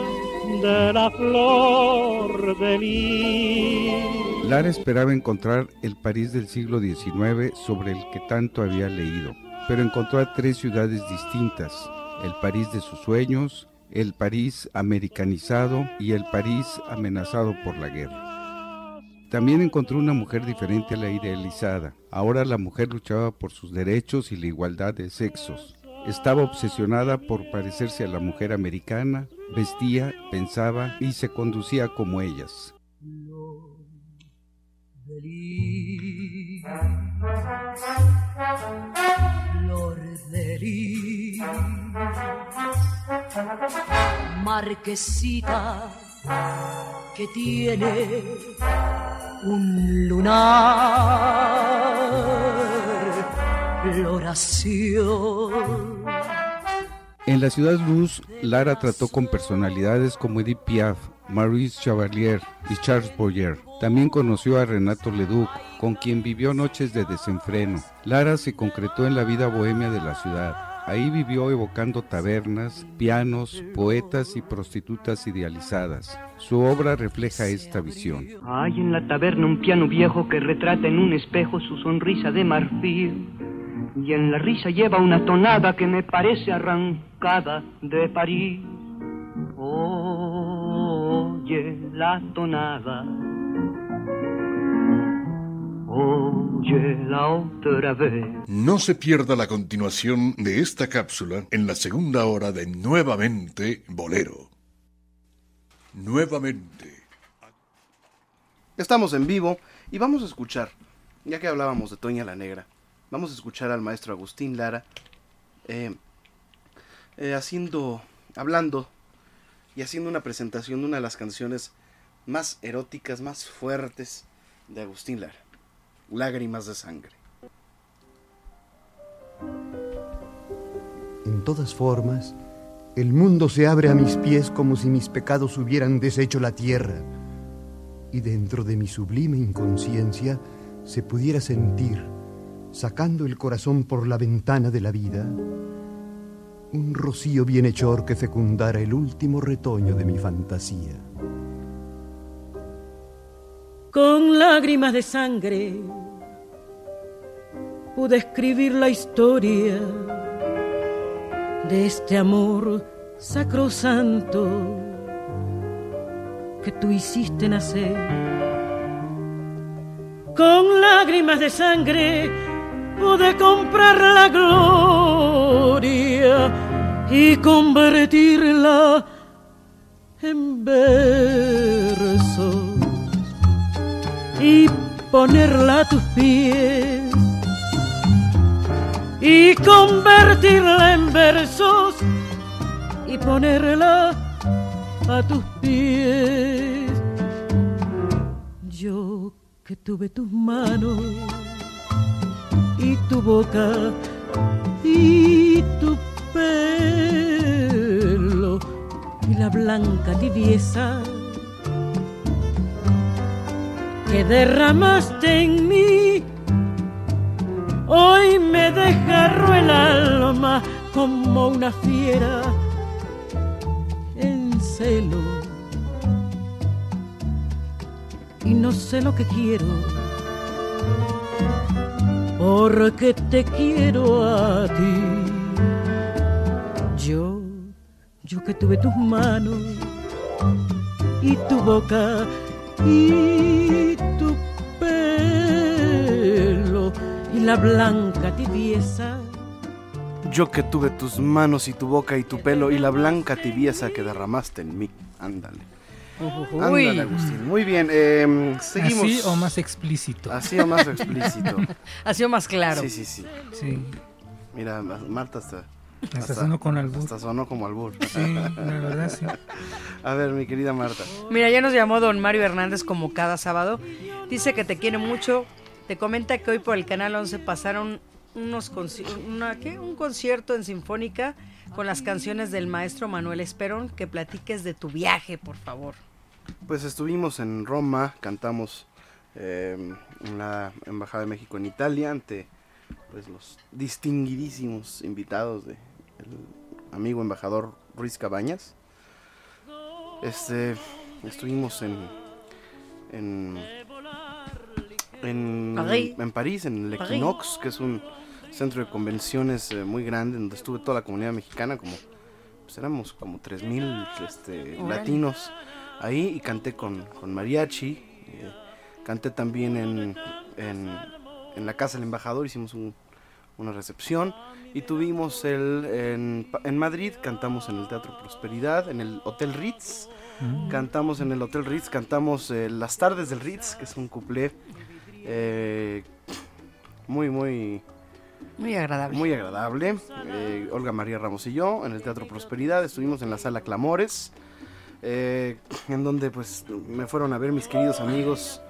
de la flor de lis. Lara esperaba encontrar el París del siglo XIX sobre el que tanto había leído, pero encontró a tres ciudades distintas, el París de sus sueños, el París americanizado y el París amenazado por la guerra. También encontró una mujer diferente a la idealizada. Ahora la mujer luchaba por sus derechos y la igualdad de sexos. Estaba obsesionada por parecerse a la mujer americana, vestía, pensaba y se conducía como ellas. Flor de marquesita que tiene un lunar, floración. En la ciudad luz, Lara trató con personalidades como Edith Piaf, Maurice Chevalier y Charles Boyer. También conoció a Renato Leduc, con quien vivió noches de desenfreno. Lara se concretó en la vida bohemia de la ciudad. Ahí vivió evocando tabernas, pianos, poetas y prostitutas idealizadas. Su obra refleja esta visión. Hay en la taberna un piano viejo que retrata en un espejo su sonrisa de marfil. Y en la risa lleva una tonada que me parece arrancada de París. Oye la tonada. No se pierda la continuación de esta cápsula en la segunda hora de Nuevamente Bolero. Nuevamente. Estamos en vivo y vamos a escuchar, ya que hablábamos de Toña la Negra, vamos a escuchar al maestro Agustín Lara eh, eh, haciendo, hablando y haciendo una presentación de una de las canciones más eróticas, más fuertes de Agustín Lara, Lágrimas de Sangre. En todas formas, el mundo se abre a mis pies como si mis pecados hubieran deshecho la tierra y dentro de mi sublime inconsciencia se pudiera sentir, sacando el corazón por la ventana de la vida, un rocío bienhechor que fecundara el último retoño de mi fantasía. Con lágrimas de sangre pude escribir la historia de este amor sacrosanto que tú hiciste nacer. Con lágrimas de sangre pude comprar la gloria y convertirla en versos y ponerla a tus pies y convertirla en versos y ponerla a tus pies. Yo que tuve tus manos y tu boca y tu pelo y la blanca tibieza que derramaste en mí Hoy me desgarró el alma como una fiera en celo. Y no sé lo que quiero, porque te quiero a ti. Yo, yo que tuve tus manos y tu boca y tu pelo y la blanca tibieza. Yo que tuve tus manos y tu boca y tu pelo y la blanca tibieza que derramaste en mí. Ándale. Ándale, Agustín. Muy bien, eh, seguimos. ¿Así o más explícito? Así o más explícito. Ha sido más claro. Sí, sí, sí. Sí. Mira, Marta hasta... Hasta sonó con albur. Hasta sonó como albur. Sí, la verdad sí. A ver, mi querida Marta. Mira, ya nos llamó don Mario Hernández como cada sábado. Dice que te quiere mucho. Te comenta que hoy por el canal 11 pasaron unos conci- una, ¿qué? un concierto en Sinfónica con las canciones del maestro Manuel Esperón. Que platiques de tu viaje, por favor. Pues estuvimos en Roma, cantamos eh, en la Embajada de México en Italia ante pues los distinguidísimos invitados de el amigo embajador Ruiz Cabañas. Este estuvimos en en en, París. en París, en el. Equinox, que es un centro de convenciones eh, muy grande donde estuve toda la comunidad mexicana, como pues éramos como 3000 este, latinos ahí y canté con, con mariachi. eh, canté también en, en, en la casa del embajador, hicimos un- una recepción y tuvimos el en, Madrid, cantamos en el Teatro Prosperidad, en el Hotel Ritz. Mm. Cantamos en el Hotel Ritz, cantamos eh, Las Tardes del Ritz, que es un cuplé eh, muy, muy, Muy agradable. muy agradable. Eh, Olga María Ramos y yo en el Teatro Prosperidad estuvimos en la sala Clamores, eh, en donde pues me fueron a ver mis queridos amigos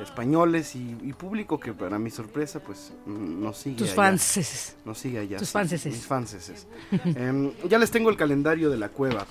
españoles y, y público que para mi sorpresa pues mm, nos sigue Tus allá. fanses. Nos sigue allá. Tus sí, fanses. Mis fanses. Em, ya les tengo el calendario de la cueva.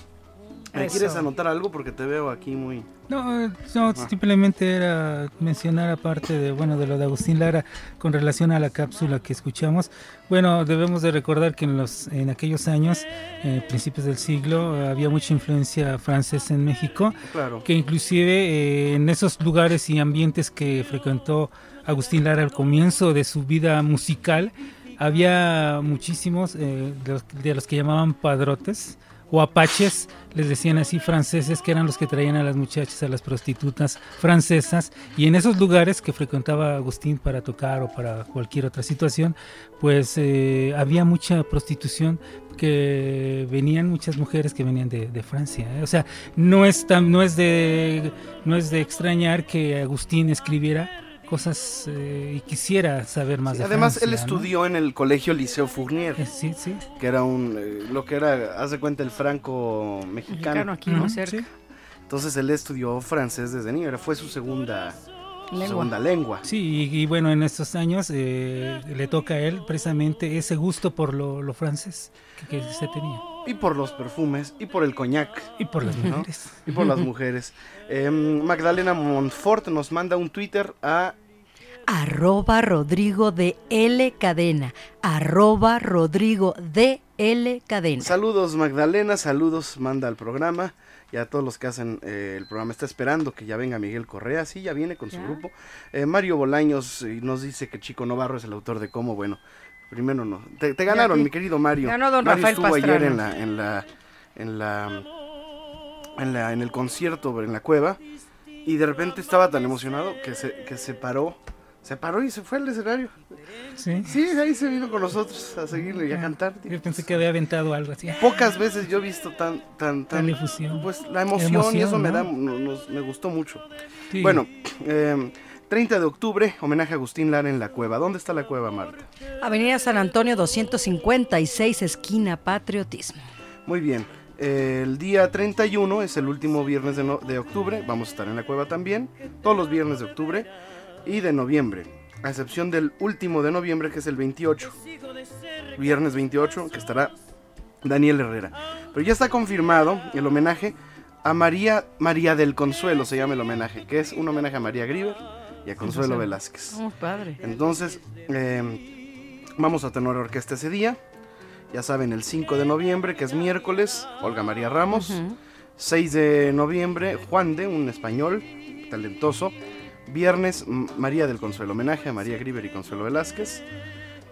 ¿Me Eso. quieres anotar algo? Porque te veo aquí muy... No, eh, no, simplemente era mencionar aparte de bueno de lo de Agustín Lara con relación a la cápsula que escuchamos. Bueno, debemos de recordar que en los en aquellos años, eh, principios del siglo, había mucha influencia francesa en México, Claro. que inclusive eh, en esos lugares y ambientes que frecuentó Agustín Lara al comienzo de su vida musical, había muchísimos eh, de, los, de los que llamaban padrotes o apaches, les decían así franceses, que eran los que traían a las muchachas, a las prostitutas francesas, y en esos lugares que frecuentaba Agustín para tocar o para cualquier otra situación, pues eh, había mucha prostitución que venían muchas mujeres que venían de, de Francia. ¿eh? O sea, no es, tan, no, es de, no es de extrañar que Agustín escribiera cosas eh, y quisiera saber más Sí, de además, él ¿no? estudió en el colegio Liceo Fournier, Sí, sí. que era un, eh, lo que era, haz de cuenta, el franco mexicano. Mexicano aquí, Ujú, cerca. sí. Entonces él estudió francés desde niño, era- fue su segunda Lengua. segunda lengua. Sí, y, y bueno, en estos años eh, le toca a él precisamente ese gusto por lo, lo francés que, que se tenía. Y por los perfumes, y por el coñac, Y por las ¿no? mujeres. y por las mujeres. Em, Magdalena Montfort nos manda un Twitter a Arroba Rodrigo de L Cadena. Arroba Rodrigo de L Cadena. Saludos Magdalena, saludos manda al programa y a todos los que hacen eh, el programa. Está esperando que ya venga Miguel Correa, sí, ya viene con su grupo. Eh, Mario Bolaños nos dice que Chico Novarro es el autor de cómo, bueno, primero no. Te, te ganaron, mi querido Mario. Ganó don Mario Rafael estuvo ayer en la, en la, en la, en la, en el concierto en la cueva y de repente estaba tan emocionado que se, que se paró. Se paró y se fue al escenario. Sí. Sí, ahí se vino con nosotros a seguirle y a cantar. Yo pensé que había aventado algo así. Pocas veces yo he visto tan, tan, tan, efusión. pues la emoción, y eso me da, no- nos- me gustó mucho. Sí. Bueno, eh, 30 de octubre, homenaje a Agustín Lara en la cueva. ¿Dónde está la cueva, Marta? Avenida San Antonio 256, esquina Patriotismo. Muy bien. el día 31 es el último viernes de, no- de octubre. Vamos a estar en la cueva también. Todos los viernes de octubre y de noviembre. A excepción del último de noviembre, que es el 28. Viernes 28, que estará Daniel Herrera. Pero ya está confirmado el homenaje a María, María del Consuelo, se llama el homenaje, que es un homenaje a María Grieber y a Consuelo Velázquez. Oh, padre. Entonces, eh, Vamos a tener orquesta ese día. Ya saben, el 5 de noviembre, que es miércoles, Olga María Ramos. 6 de noviembre, Juan de, un español talentoso. Viernes, María del Consuelo, homenaje a María Griver y Consuelo Velázquez.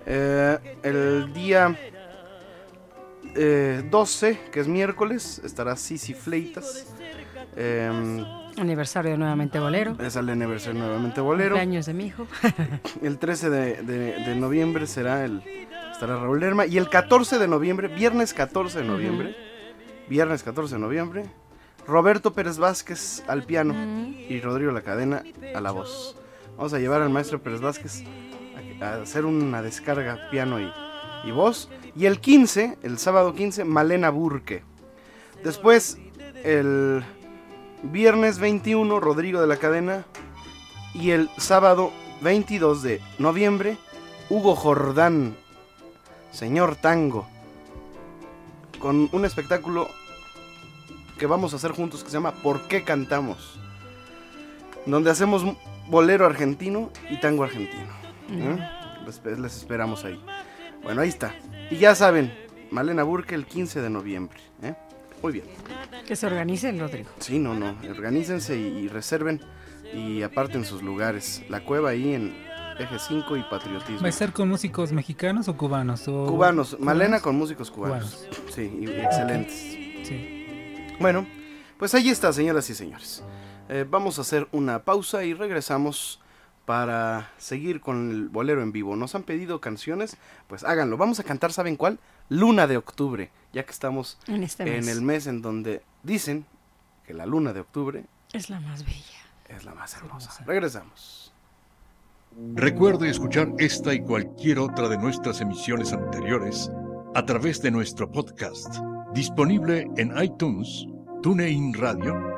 Eh, el día 12, eh, que es miércoles, estará Sisi Fleitas. Em, aniversario de Nuevamente Bolero. Es el aniversario de Nuevamente Bolero. años de mi hijo. el 13 de, noviembre será el, estará Raúl Lerma. Y el 14 de noviembre, viernes 14 de noviembre, viernes 14 de noviembre, Roberto Pérez Vázquez al piano y Rodrigo La Cadena a la voz. Vamos a llevar al maestro Pérez Vázquez a, hacer una descarga piano y, y voz. Y el 15, el sábado 15, Malena Burke. Después, el viernes 21, Rodrigo de la Cadena. Y el sábado 22 de noviembre, Hugo Jordán, Señor Tango. Con un espectáculo que vamos a hacer juntos que se llama ¿Por qué cantamos? Donde hacemos bolero argentino y tango argentino. ¿eh? les, esperamos ahí. Bueno, ahí está. Y ya saben, Malena Burke el 15 de noviembre. ¿eh? Muy bien. Que se organicen, Rodrigo. Sí, no, no. Organícense y, reserven y aparten sus lugares. La cueva ahí en Eje 5 y Patriotismo. ¿Va a estar con músicos mexicanos o cubanos? Cubanos. Malena con músicos cubanos. Sí, y excelentes. Sí. Bueno, pues ahí está, señoras y señores. Eh, vamos a hacer una pausa y regresamos para seguir con el bolero en vivo. Nos han pedido canciones, pues háganlo. Vamos a cantar, ¿saben cuál? Luna de octubre, ya que estamos en, este el mes en donde dicen que la luna de octubre es la más bella. Es la más hermosa. Regresamos. Recuerde escuchar esta y cualquier otra de nuestras emisiones anteriores a través de nuestro podcast, disponible en iTunes, TuneIn Radio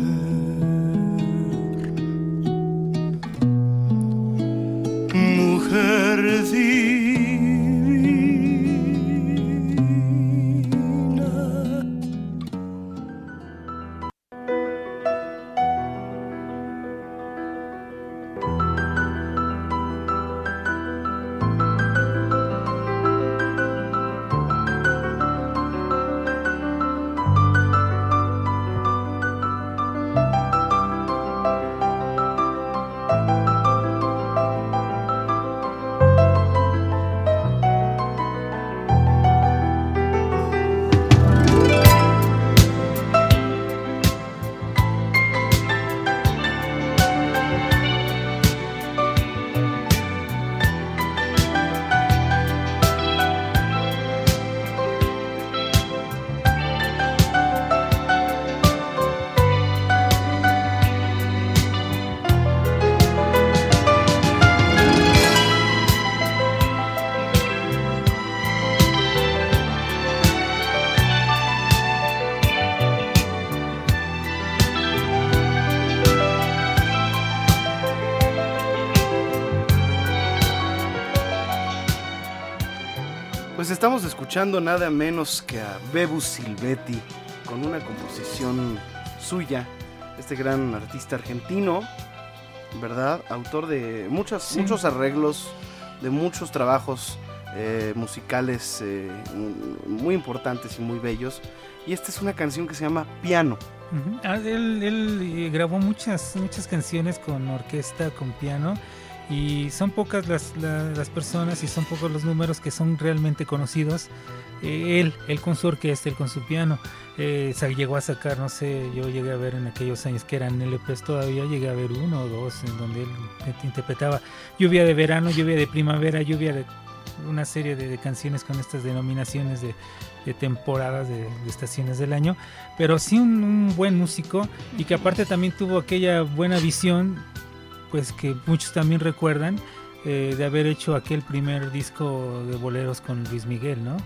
estamos escuchando nada menos que a Bebu Silvetti con una composición suya, este gran artista argentino, ¿verdad? Autor de muchos, muchos arreglos, de muchos trabajos eh, musicales eh, muy importantes y muy bellos. Y esta es una canción que se llama Piano. Ah, él, él, eh, grabó muchas, muchas canciones con orquesta, con piano y son pocas las, las personas y son pocos los números que son realmente conocidos. Eh, él, él con su orquesta, él con su piano, eh, llegó a sacar, no sé, yo llegué a ver en aquellos años que eran LPs todavía, llegué a ver uno o dos en donde él interpretaba. Lluvia de verano, lluvia de primavera, lluvia de una serie de, canciones con estas denominaciones de, temporadas, de, estaciones del año, pero sí un, buen músico y que aparte también tuvo aquella buena visión, pues que muchos también recuerdan, eh, de haber hecho aquel primer disco de boleros con Luis Miguel, ¿no?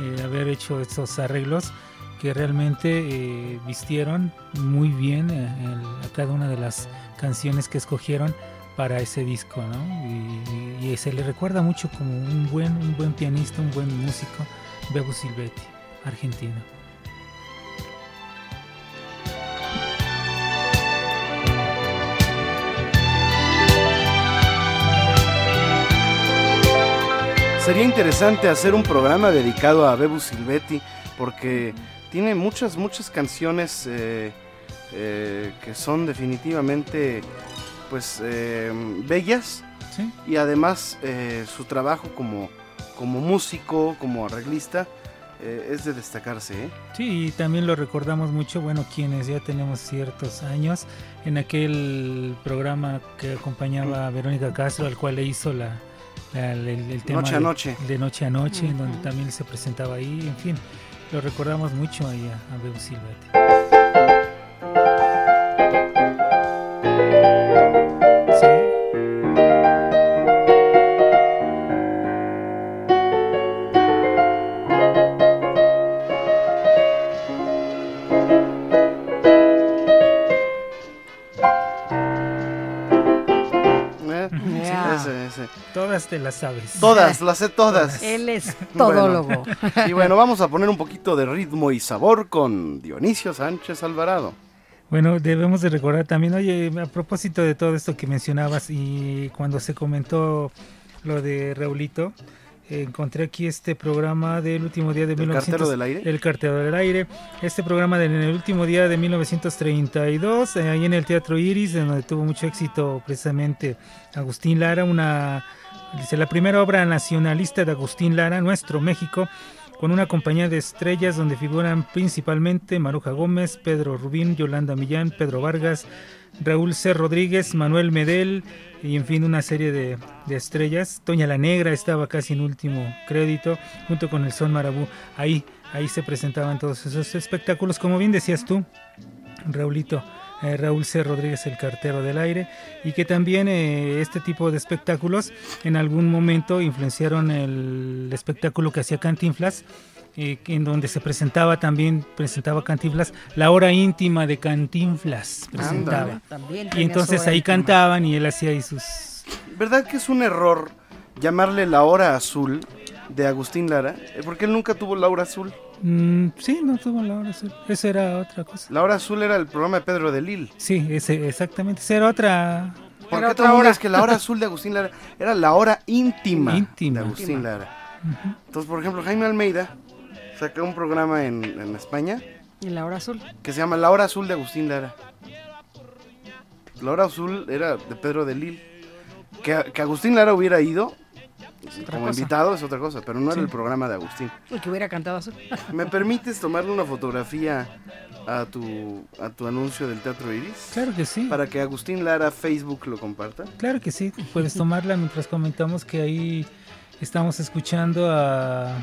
Eh, haber hecho estos arreglos que realmente eh, vistieron muy bien a cada una de las canciones que escogieron para ese disco, ¿no? Y, se le recuerda mucho como un buen, un buen pianista, un buen músico, Bebo Silvetti, argentino. Sería interesante hacer un programa dedicado a Bebo Silvetti porque tiene muchas, muchas canciones eh, eh, que son definitivamente pues eh, bellas. Y además eh, su trabajo como, como músico, como arreglista, eh, es de destacarse. Sí, y también lo recordamos mucho, bueno, quienes ya tenemos ciertos años, en aquel programa que acompañaba a Verónica Castro, al cual le hizo la, el, tema Noche a Noche. De, Noche a Noche, en donde también se presentaba ahí, en fin, lo recordamos mucho ahí a, a Bebo Todas te las sabes. Todas, las sé todas. Él es todólogo. y bueno, vamos a poner un poquito de ritmo y sabor con Dionisio Sánchez Alvarado. Bueno, debemos de recordar también, oye, a propósito de todo esto que mencionabas y cuando se comentó lo de Raulito, encontré aquí este programa del último día de ¿El cartero del aire? El cartero del aire. Este programa del el último día de 1932, eh, ahí en el Teatro Iris, en donde tuvo mucho éxito precisamente Agustín Lara, una dice la primera obra nacionalista de Agustín Lara, Nuestro México, con una compañía de estrellas donde figuran principalmente Maruja Gómez, Pedro Rubín, Yolanda Millán, Pedro Vargas, Raúl C. Rodríguez, Manuel Medel y en fin una serie de, estrellas. Toña la Negra estaba casi en último crédito junto con el Son Marabú. Ahí, ahí se presentaban todos esos espectáculos. Como bien decías tú, Raulito. Eh, Raúl C. Rodríguez, el cartero del aire, y que también eh, este tipo de espectáculos en algún momento influenciaron el espectáculo que hacía Cantinflas eh, en donde se presentaba también, presentaba Cantinflas, la hora íntima de Cantinflas presentaba. y entonces ahí cantaban y él hacía ahí sus... ¿Verdad que es un error llamarle la hora azul de Agustín Lara? Eh, porque él nunca tuvo la hora azul. Mm, sí, no tuvo la hora azul. Esa era otra cosa. La hora azul era el programa de Pedro de Lille. Sí, ese, exactamente. Esa era otra... ¿Por qué otra hora? Es que la hora azul de Agustín Lara era la hora íntima, de Agustín Lara. Entonces, por ejemplo, Jaime Almeida saca un programa en, España. ¿Y La Hora Azul? Que se llama La Hora Azul de Agustín Lara. La Hora Azul era de Pedro de Lille. Que, que Agustín Lara hubiera ido como invitado es otra cosa, pero no era el programa de Agustín. Y que hubiera cantado azul. ¿Me permites tomarle una fotografía a tu, a tu anuncio del Teatro Iris? Claro que sí. Para que Agustín Lara Facebook lo comparta. Claro que sí, puedes tomarla mientras comentamos que ahí estamos escuchando a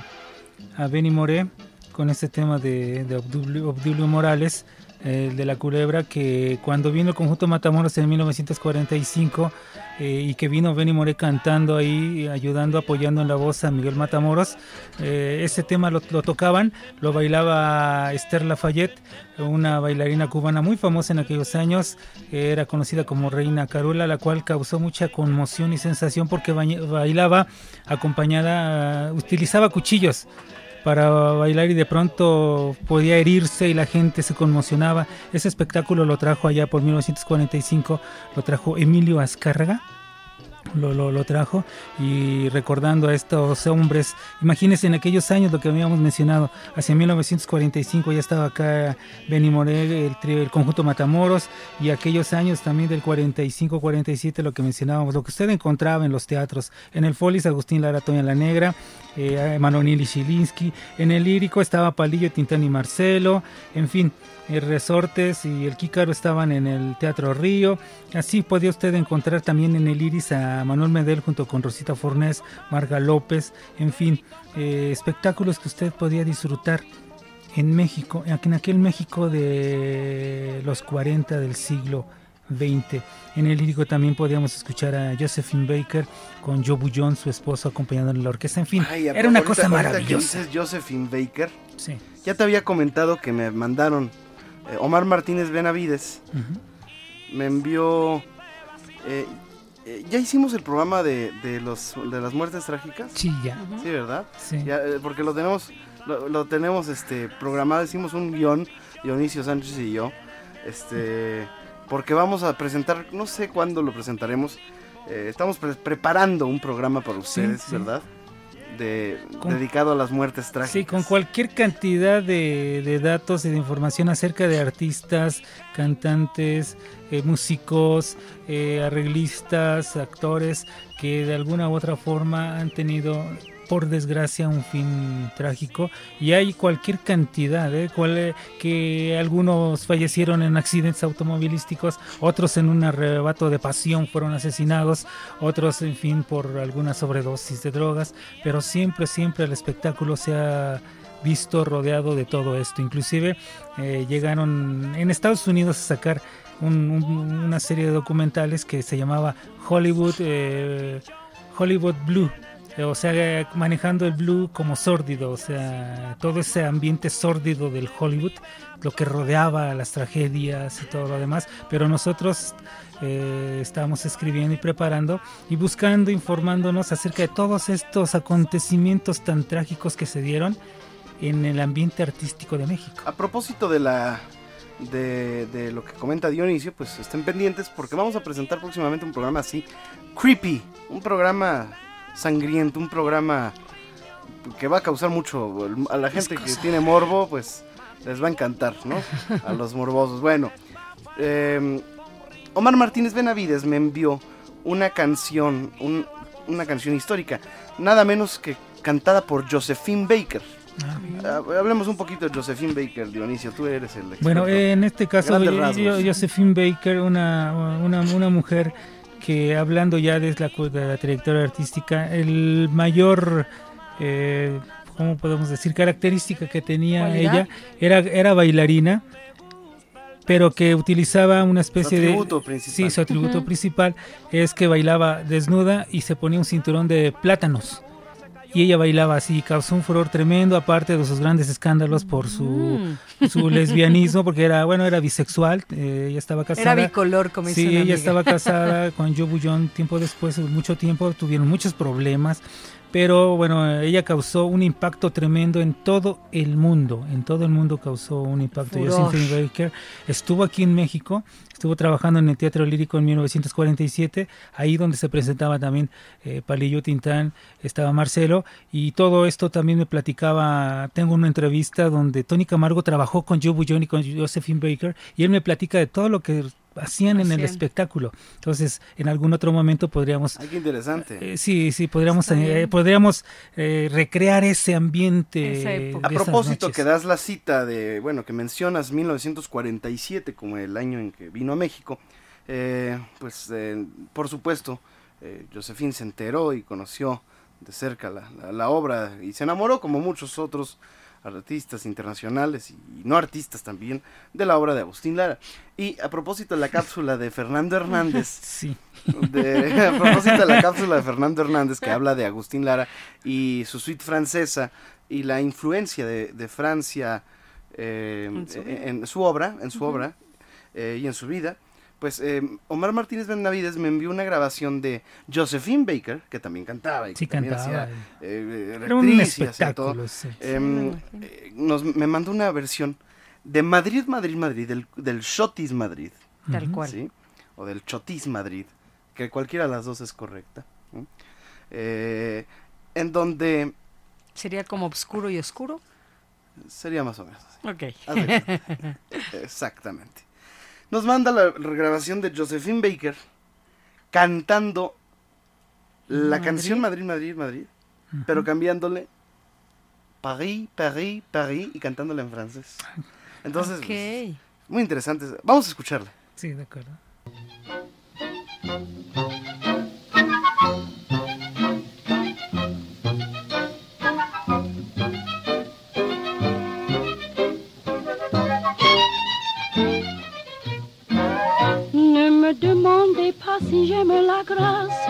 a Benny Moré con este tema de, de Obdulio, Morales, el de la culebra, que cuando vino el conjunto Matamoros en 1945 eh, y que vino Benny Moré cantando ahí, ayudando, apoyando en la voz a Miguel Matamoros, eh, ese tema lo, tocaban, lo bailaba Esther Lafayette, una bailarina cubana muy famosa en aquellos años, era conocida como Reina Carola, la cual causó mucha conmoción y sensación porque bailaba acompañada, utilizaba cuchillos para bailar y de pronto podía herirse y la gente se conmocionaba. Ese espectáculo lo trajo allá por 1945, lo trajo Emilio Azcárraga lo, lo, trajo y recordando a estos hombres, imagínense en aquellos años lo que habíamos mencionado, hacia 1945 ya estaba acá Benny Morel, el, el conjunto Matamoros y aquellos años también del 45-47 lo que mencionábamos, lo que usted encontraba en los teatros, en el Folis Agustín Lara Toña la Negra, eh, Chilinsky, en el lírico estaba Palillo, Tintán y Marcelo, en fin, el Resortes y el Kícaro estaban en el Teatro Río. Así podía usted encontrar también en el Iris a Manuel Medel junto con Rosita Fornés, Marga López, en fin, eh, espectáculos que usted podía disfrutar en México, en aquel México de los 40 del siglo XX. En el lírico también podíamos escuchar a Josephine Baker con Joe Bullón, su esposo, acompañando en la orquesta. En fin, era una cosa maravillosa. Josephine Baker. Sí. Ya te había comentado que me mandaron eh, Omar Martínez Benavides me envió... Eh, eh, ya hicimos el programa de, los, de las muertes trágicas. Sí, ya. Sí, ¿verdad? Sí. porque lo tenemos, lo, tenemos este, programado, hicimos un guion, Dionisio Sánchez y yo, este, porque vamos a presentar, no sé cuándo lo presentaremos, estamos preparando un programa para ustedes, ¿verdad? de, dedicado a las muertes trágicas. Sí, con cualquier cantidad de, datos y de información acerca de artistas, cantantes, eh, músicos, eh, arreglistas, actores que de alguna u otra forma han tenido por desgracia un fin trágico. Y hay cualquier cantidad, ¿eh? Cual, que algunos fallecieron en accidentes automovilísticos, otros en un arrebato de pasión fueron asesinados, otros en fin por alguna sobredosis de drogas, pero siempre, siempre el espectáculo se ha visto rodeado de todo esto, inclusive eh, llegaron en Estados Unidos a sacar una serie de documentales que se llamaba Hollywood eh, Hollywood Blue o sea, manejando el blue como sórdido, o sea, todo ese ambiente sórdido del Hollywood, lo que rodeaba las tragedias y todo lo demás, pero nosotros eh, estábamos escribiendo y preparando y buscando, informándonos acerca de todos estos acontecimientos tan trágicos que se dieron en el ambiente artístico de México. A propósito de la de, de, lo que comenta Dionisio, pues estén pendientes porque vamos a presentar próximamente un programa así, Creepy, un programa sangriento, un programa que va a causar mucho a la gente que tiene morbo, pues les va a encantar, ¿no? A los morbosos. Bueno, em, Omar Martínez Benavides me envió una canción, una canción histórica, nada menos que cantada por Josephine Baker. Ah, ah, hablemos un poquito de Josephine Baker, Dionisio, tú eres el Bueno, en este caso, Josephine Baker, una, una, una mujer que hablando ya de la, de la trayectoria artística, el mayor, eh, ¿cómo podemos decir?, característica que tenía ella era, era bailarina, pero que utilizaba una especie de... Principal. Sí, su atributo principal es que bailaba desnuda y se ponía un cinturón de plátanos y ella bailaba así, causó un furor tremendo, aparte de sus grandes escándalos por su, mm. su lesbianismo, porque era, bueno, era bisexual, eh, ella estaba casada. Era bicolor, como Sí, ella estaba casada con Joe Bullón tiempo después, mucho tiempo, tuvieron muchos problemas, pero bueno, ella causó un impacto tremendo en todo el mundo, en todo el mundo causó un impacto. Josephine Baker estuvo aquí en México, estuvo trabajando en el Teatro Lírico en 1947, ahí donde se presentaba también eh, Palillo Tintán, estaba Marcelo, y todo esto también me platicaba, tengo una entrevista donde Tony Camargo trabajó con Joe Bullón y con Josephine Baker, y él me platica de todo lo que hacían en el espectáculo. Entonces, en algún otro momento podríamos... Ay, qué interesante. Eh, sí, sí, podríamos, eh, podríamos eh, recrear ese ambiente. A propósito, que das la cita de, bueno, que mencionas 1947 como el año en que vino a México, pues, por supuesto, Josefín se enteró y conoció de cerca la, la obra y se enamoró como muchos otros artistas internacionales y, no artistas también de la obra de Agustín Lara. Y a propósito de la cápsula de Fernando Hernández, sí. a propósito de la cápsula de Fernando Hernández que habla de Agustín Lara y su suite francesa y la influencia de, Francia eh, ¿En, su obra, en su obra eh, y en su vida, pues eh, Omar Martínez Benavides me envió una grabación de Josephine Baker, que también cantaba y sí, también cantaba. hacía eh, Era un espectáculo, em, eh, me mandó una versión de Madrid, Madrid, Madrid, del, del Shotis Madrid. Tal cual. ¿sí? O del Chotis Madrid. que cualquiera de las dos es correcta. Eh, en donde... ¿Sería como oscuro y oscuro? Sería más o menos. Ok. Exactamente. Nos manda la grabación de Josephine Baker cantando la canción Madrid, Madrid, Madrid, pero cambiándole Paris, Paris, Paris y cantándola en francés. Entonces, pues, muy interesante. Vamos a escucharla. Sí, de acuerdo. Demandez pas si j'aime la grâce.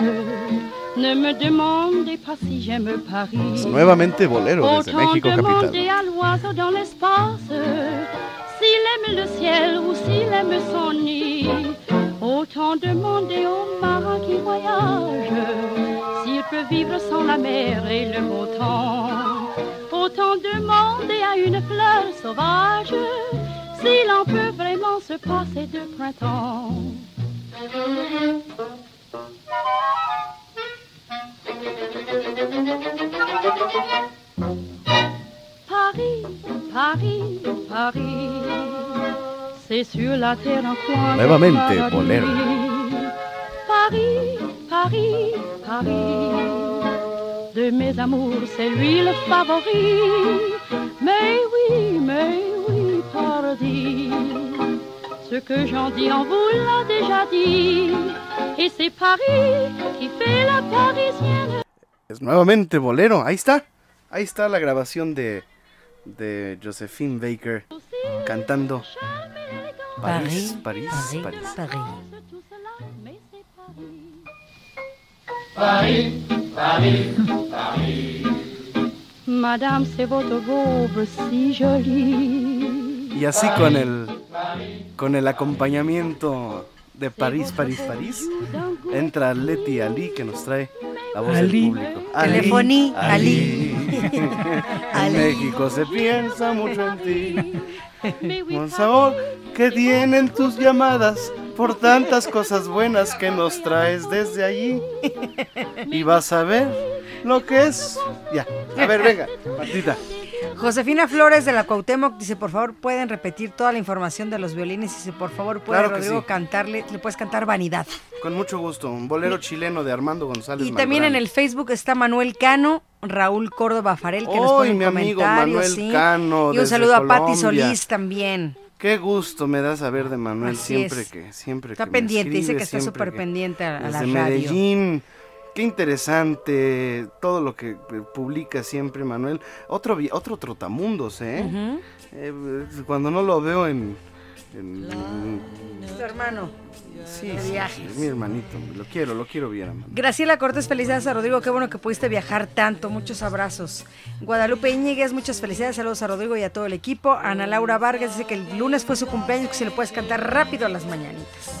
Ne me demandez pas si j'aime Paris. Nuevamente bolero desde Autant México capital. demander à l'oiseau dans l'espace s'il aime le ciel ou s'il aime son nid. Autant demander au marin qui voyage s'il peut vivre sans la mer et le beau temps. Autant demander à une fleur sauvage s'il en peut vraiment se passer de printemps. Paris, Paris, Paris, c'est sur la terre un coin. Nuevamente, bolero. Paris, Paris, Paris, de mes amours, c'est lui le favori. Mais oui, mais oui, paradis. Ce que j'en dis, on vous l'a déjà dit. Et c'est Paris qui fait la parisienne. Es nuevamente bolero. Ahí está. Ahí está la grabación de, de Josephine Baker cantando París, París, París. Paris, Paris, Paris. Madame, c'est votre robe si jolie. Y así con el con el acompañamiento de París, París, París, entra Leti Ali que nos trae la voz Ali. del público. Telefoní, en México se piensa mucho en ti. Con sabor que tienen tus llamadas por tantas cosas buenas que nos traes desde allí. Y vas a ver lo que es. Ya. A ver, venga, Martita. Josefina Flores de la Cuauhtémoc dice, por favor, pueden repetir toda la información de los violines y si por favor puede Claro Rodrigo sí. cantarle, le puedes cantar Vanidad. Con mucho gusto. Un bolero chileno de Armando González. Y también en el Facebook está Manuel Cano, Raúl Córdoba Farel, que nos ¡Ay, pone mi amigo. Manuel sí. Cano, Y un saludo a Patti. Solís también. Qué gusto me da saber de Manuel Así siempre es. que siempre Está que me pendiente, dice que está súper pendiente a, a la radio. Medellín. Qué interesante todo lo que eh, publica siempre Manuel. Otro otro trotamundos, ¿eh? Eh, Cuando no lo veo en, en- Tu hermano. sí, sí, viajes. sí, mi hermanito, lo quiero, lo quiero bien. hermano. Graciela Cortés, felicidades a Rodrigo, qué bueno que pudiste viajar tanto, muchos abrazos. Guadalupe Íñiguez, muchas felicidades, saludos a Rodrigo y a todo el equipo. Ana Laura Vargas dice que el lunes fue su cumpleaños, que si le puedes cantar rápido a las mañanitas.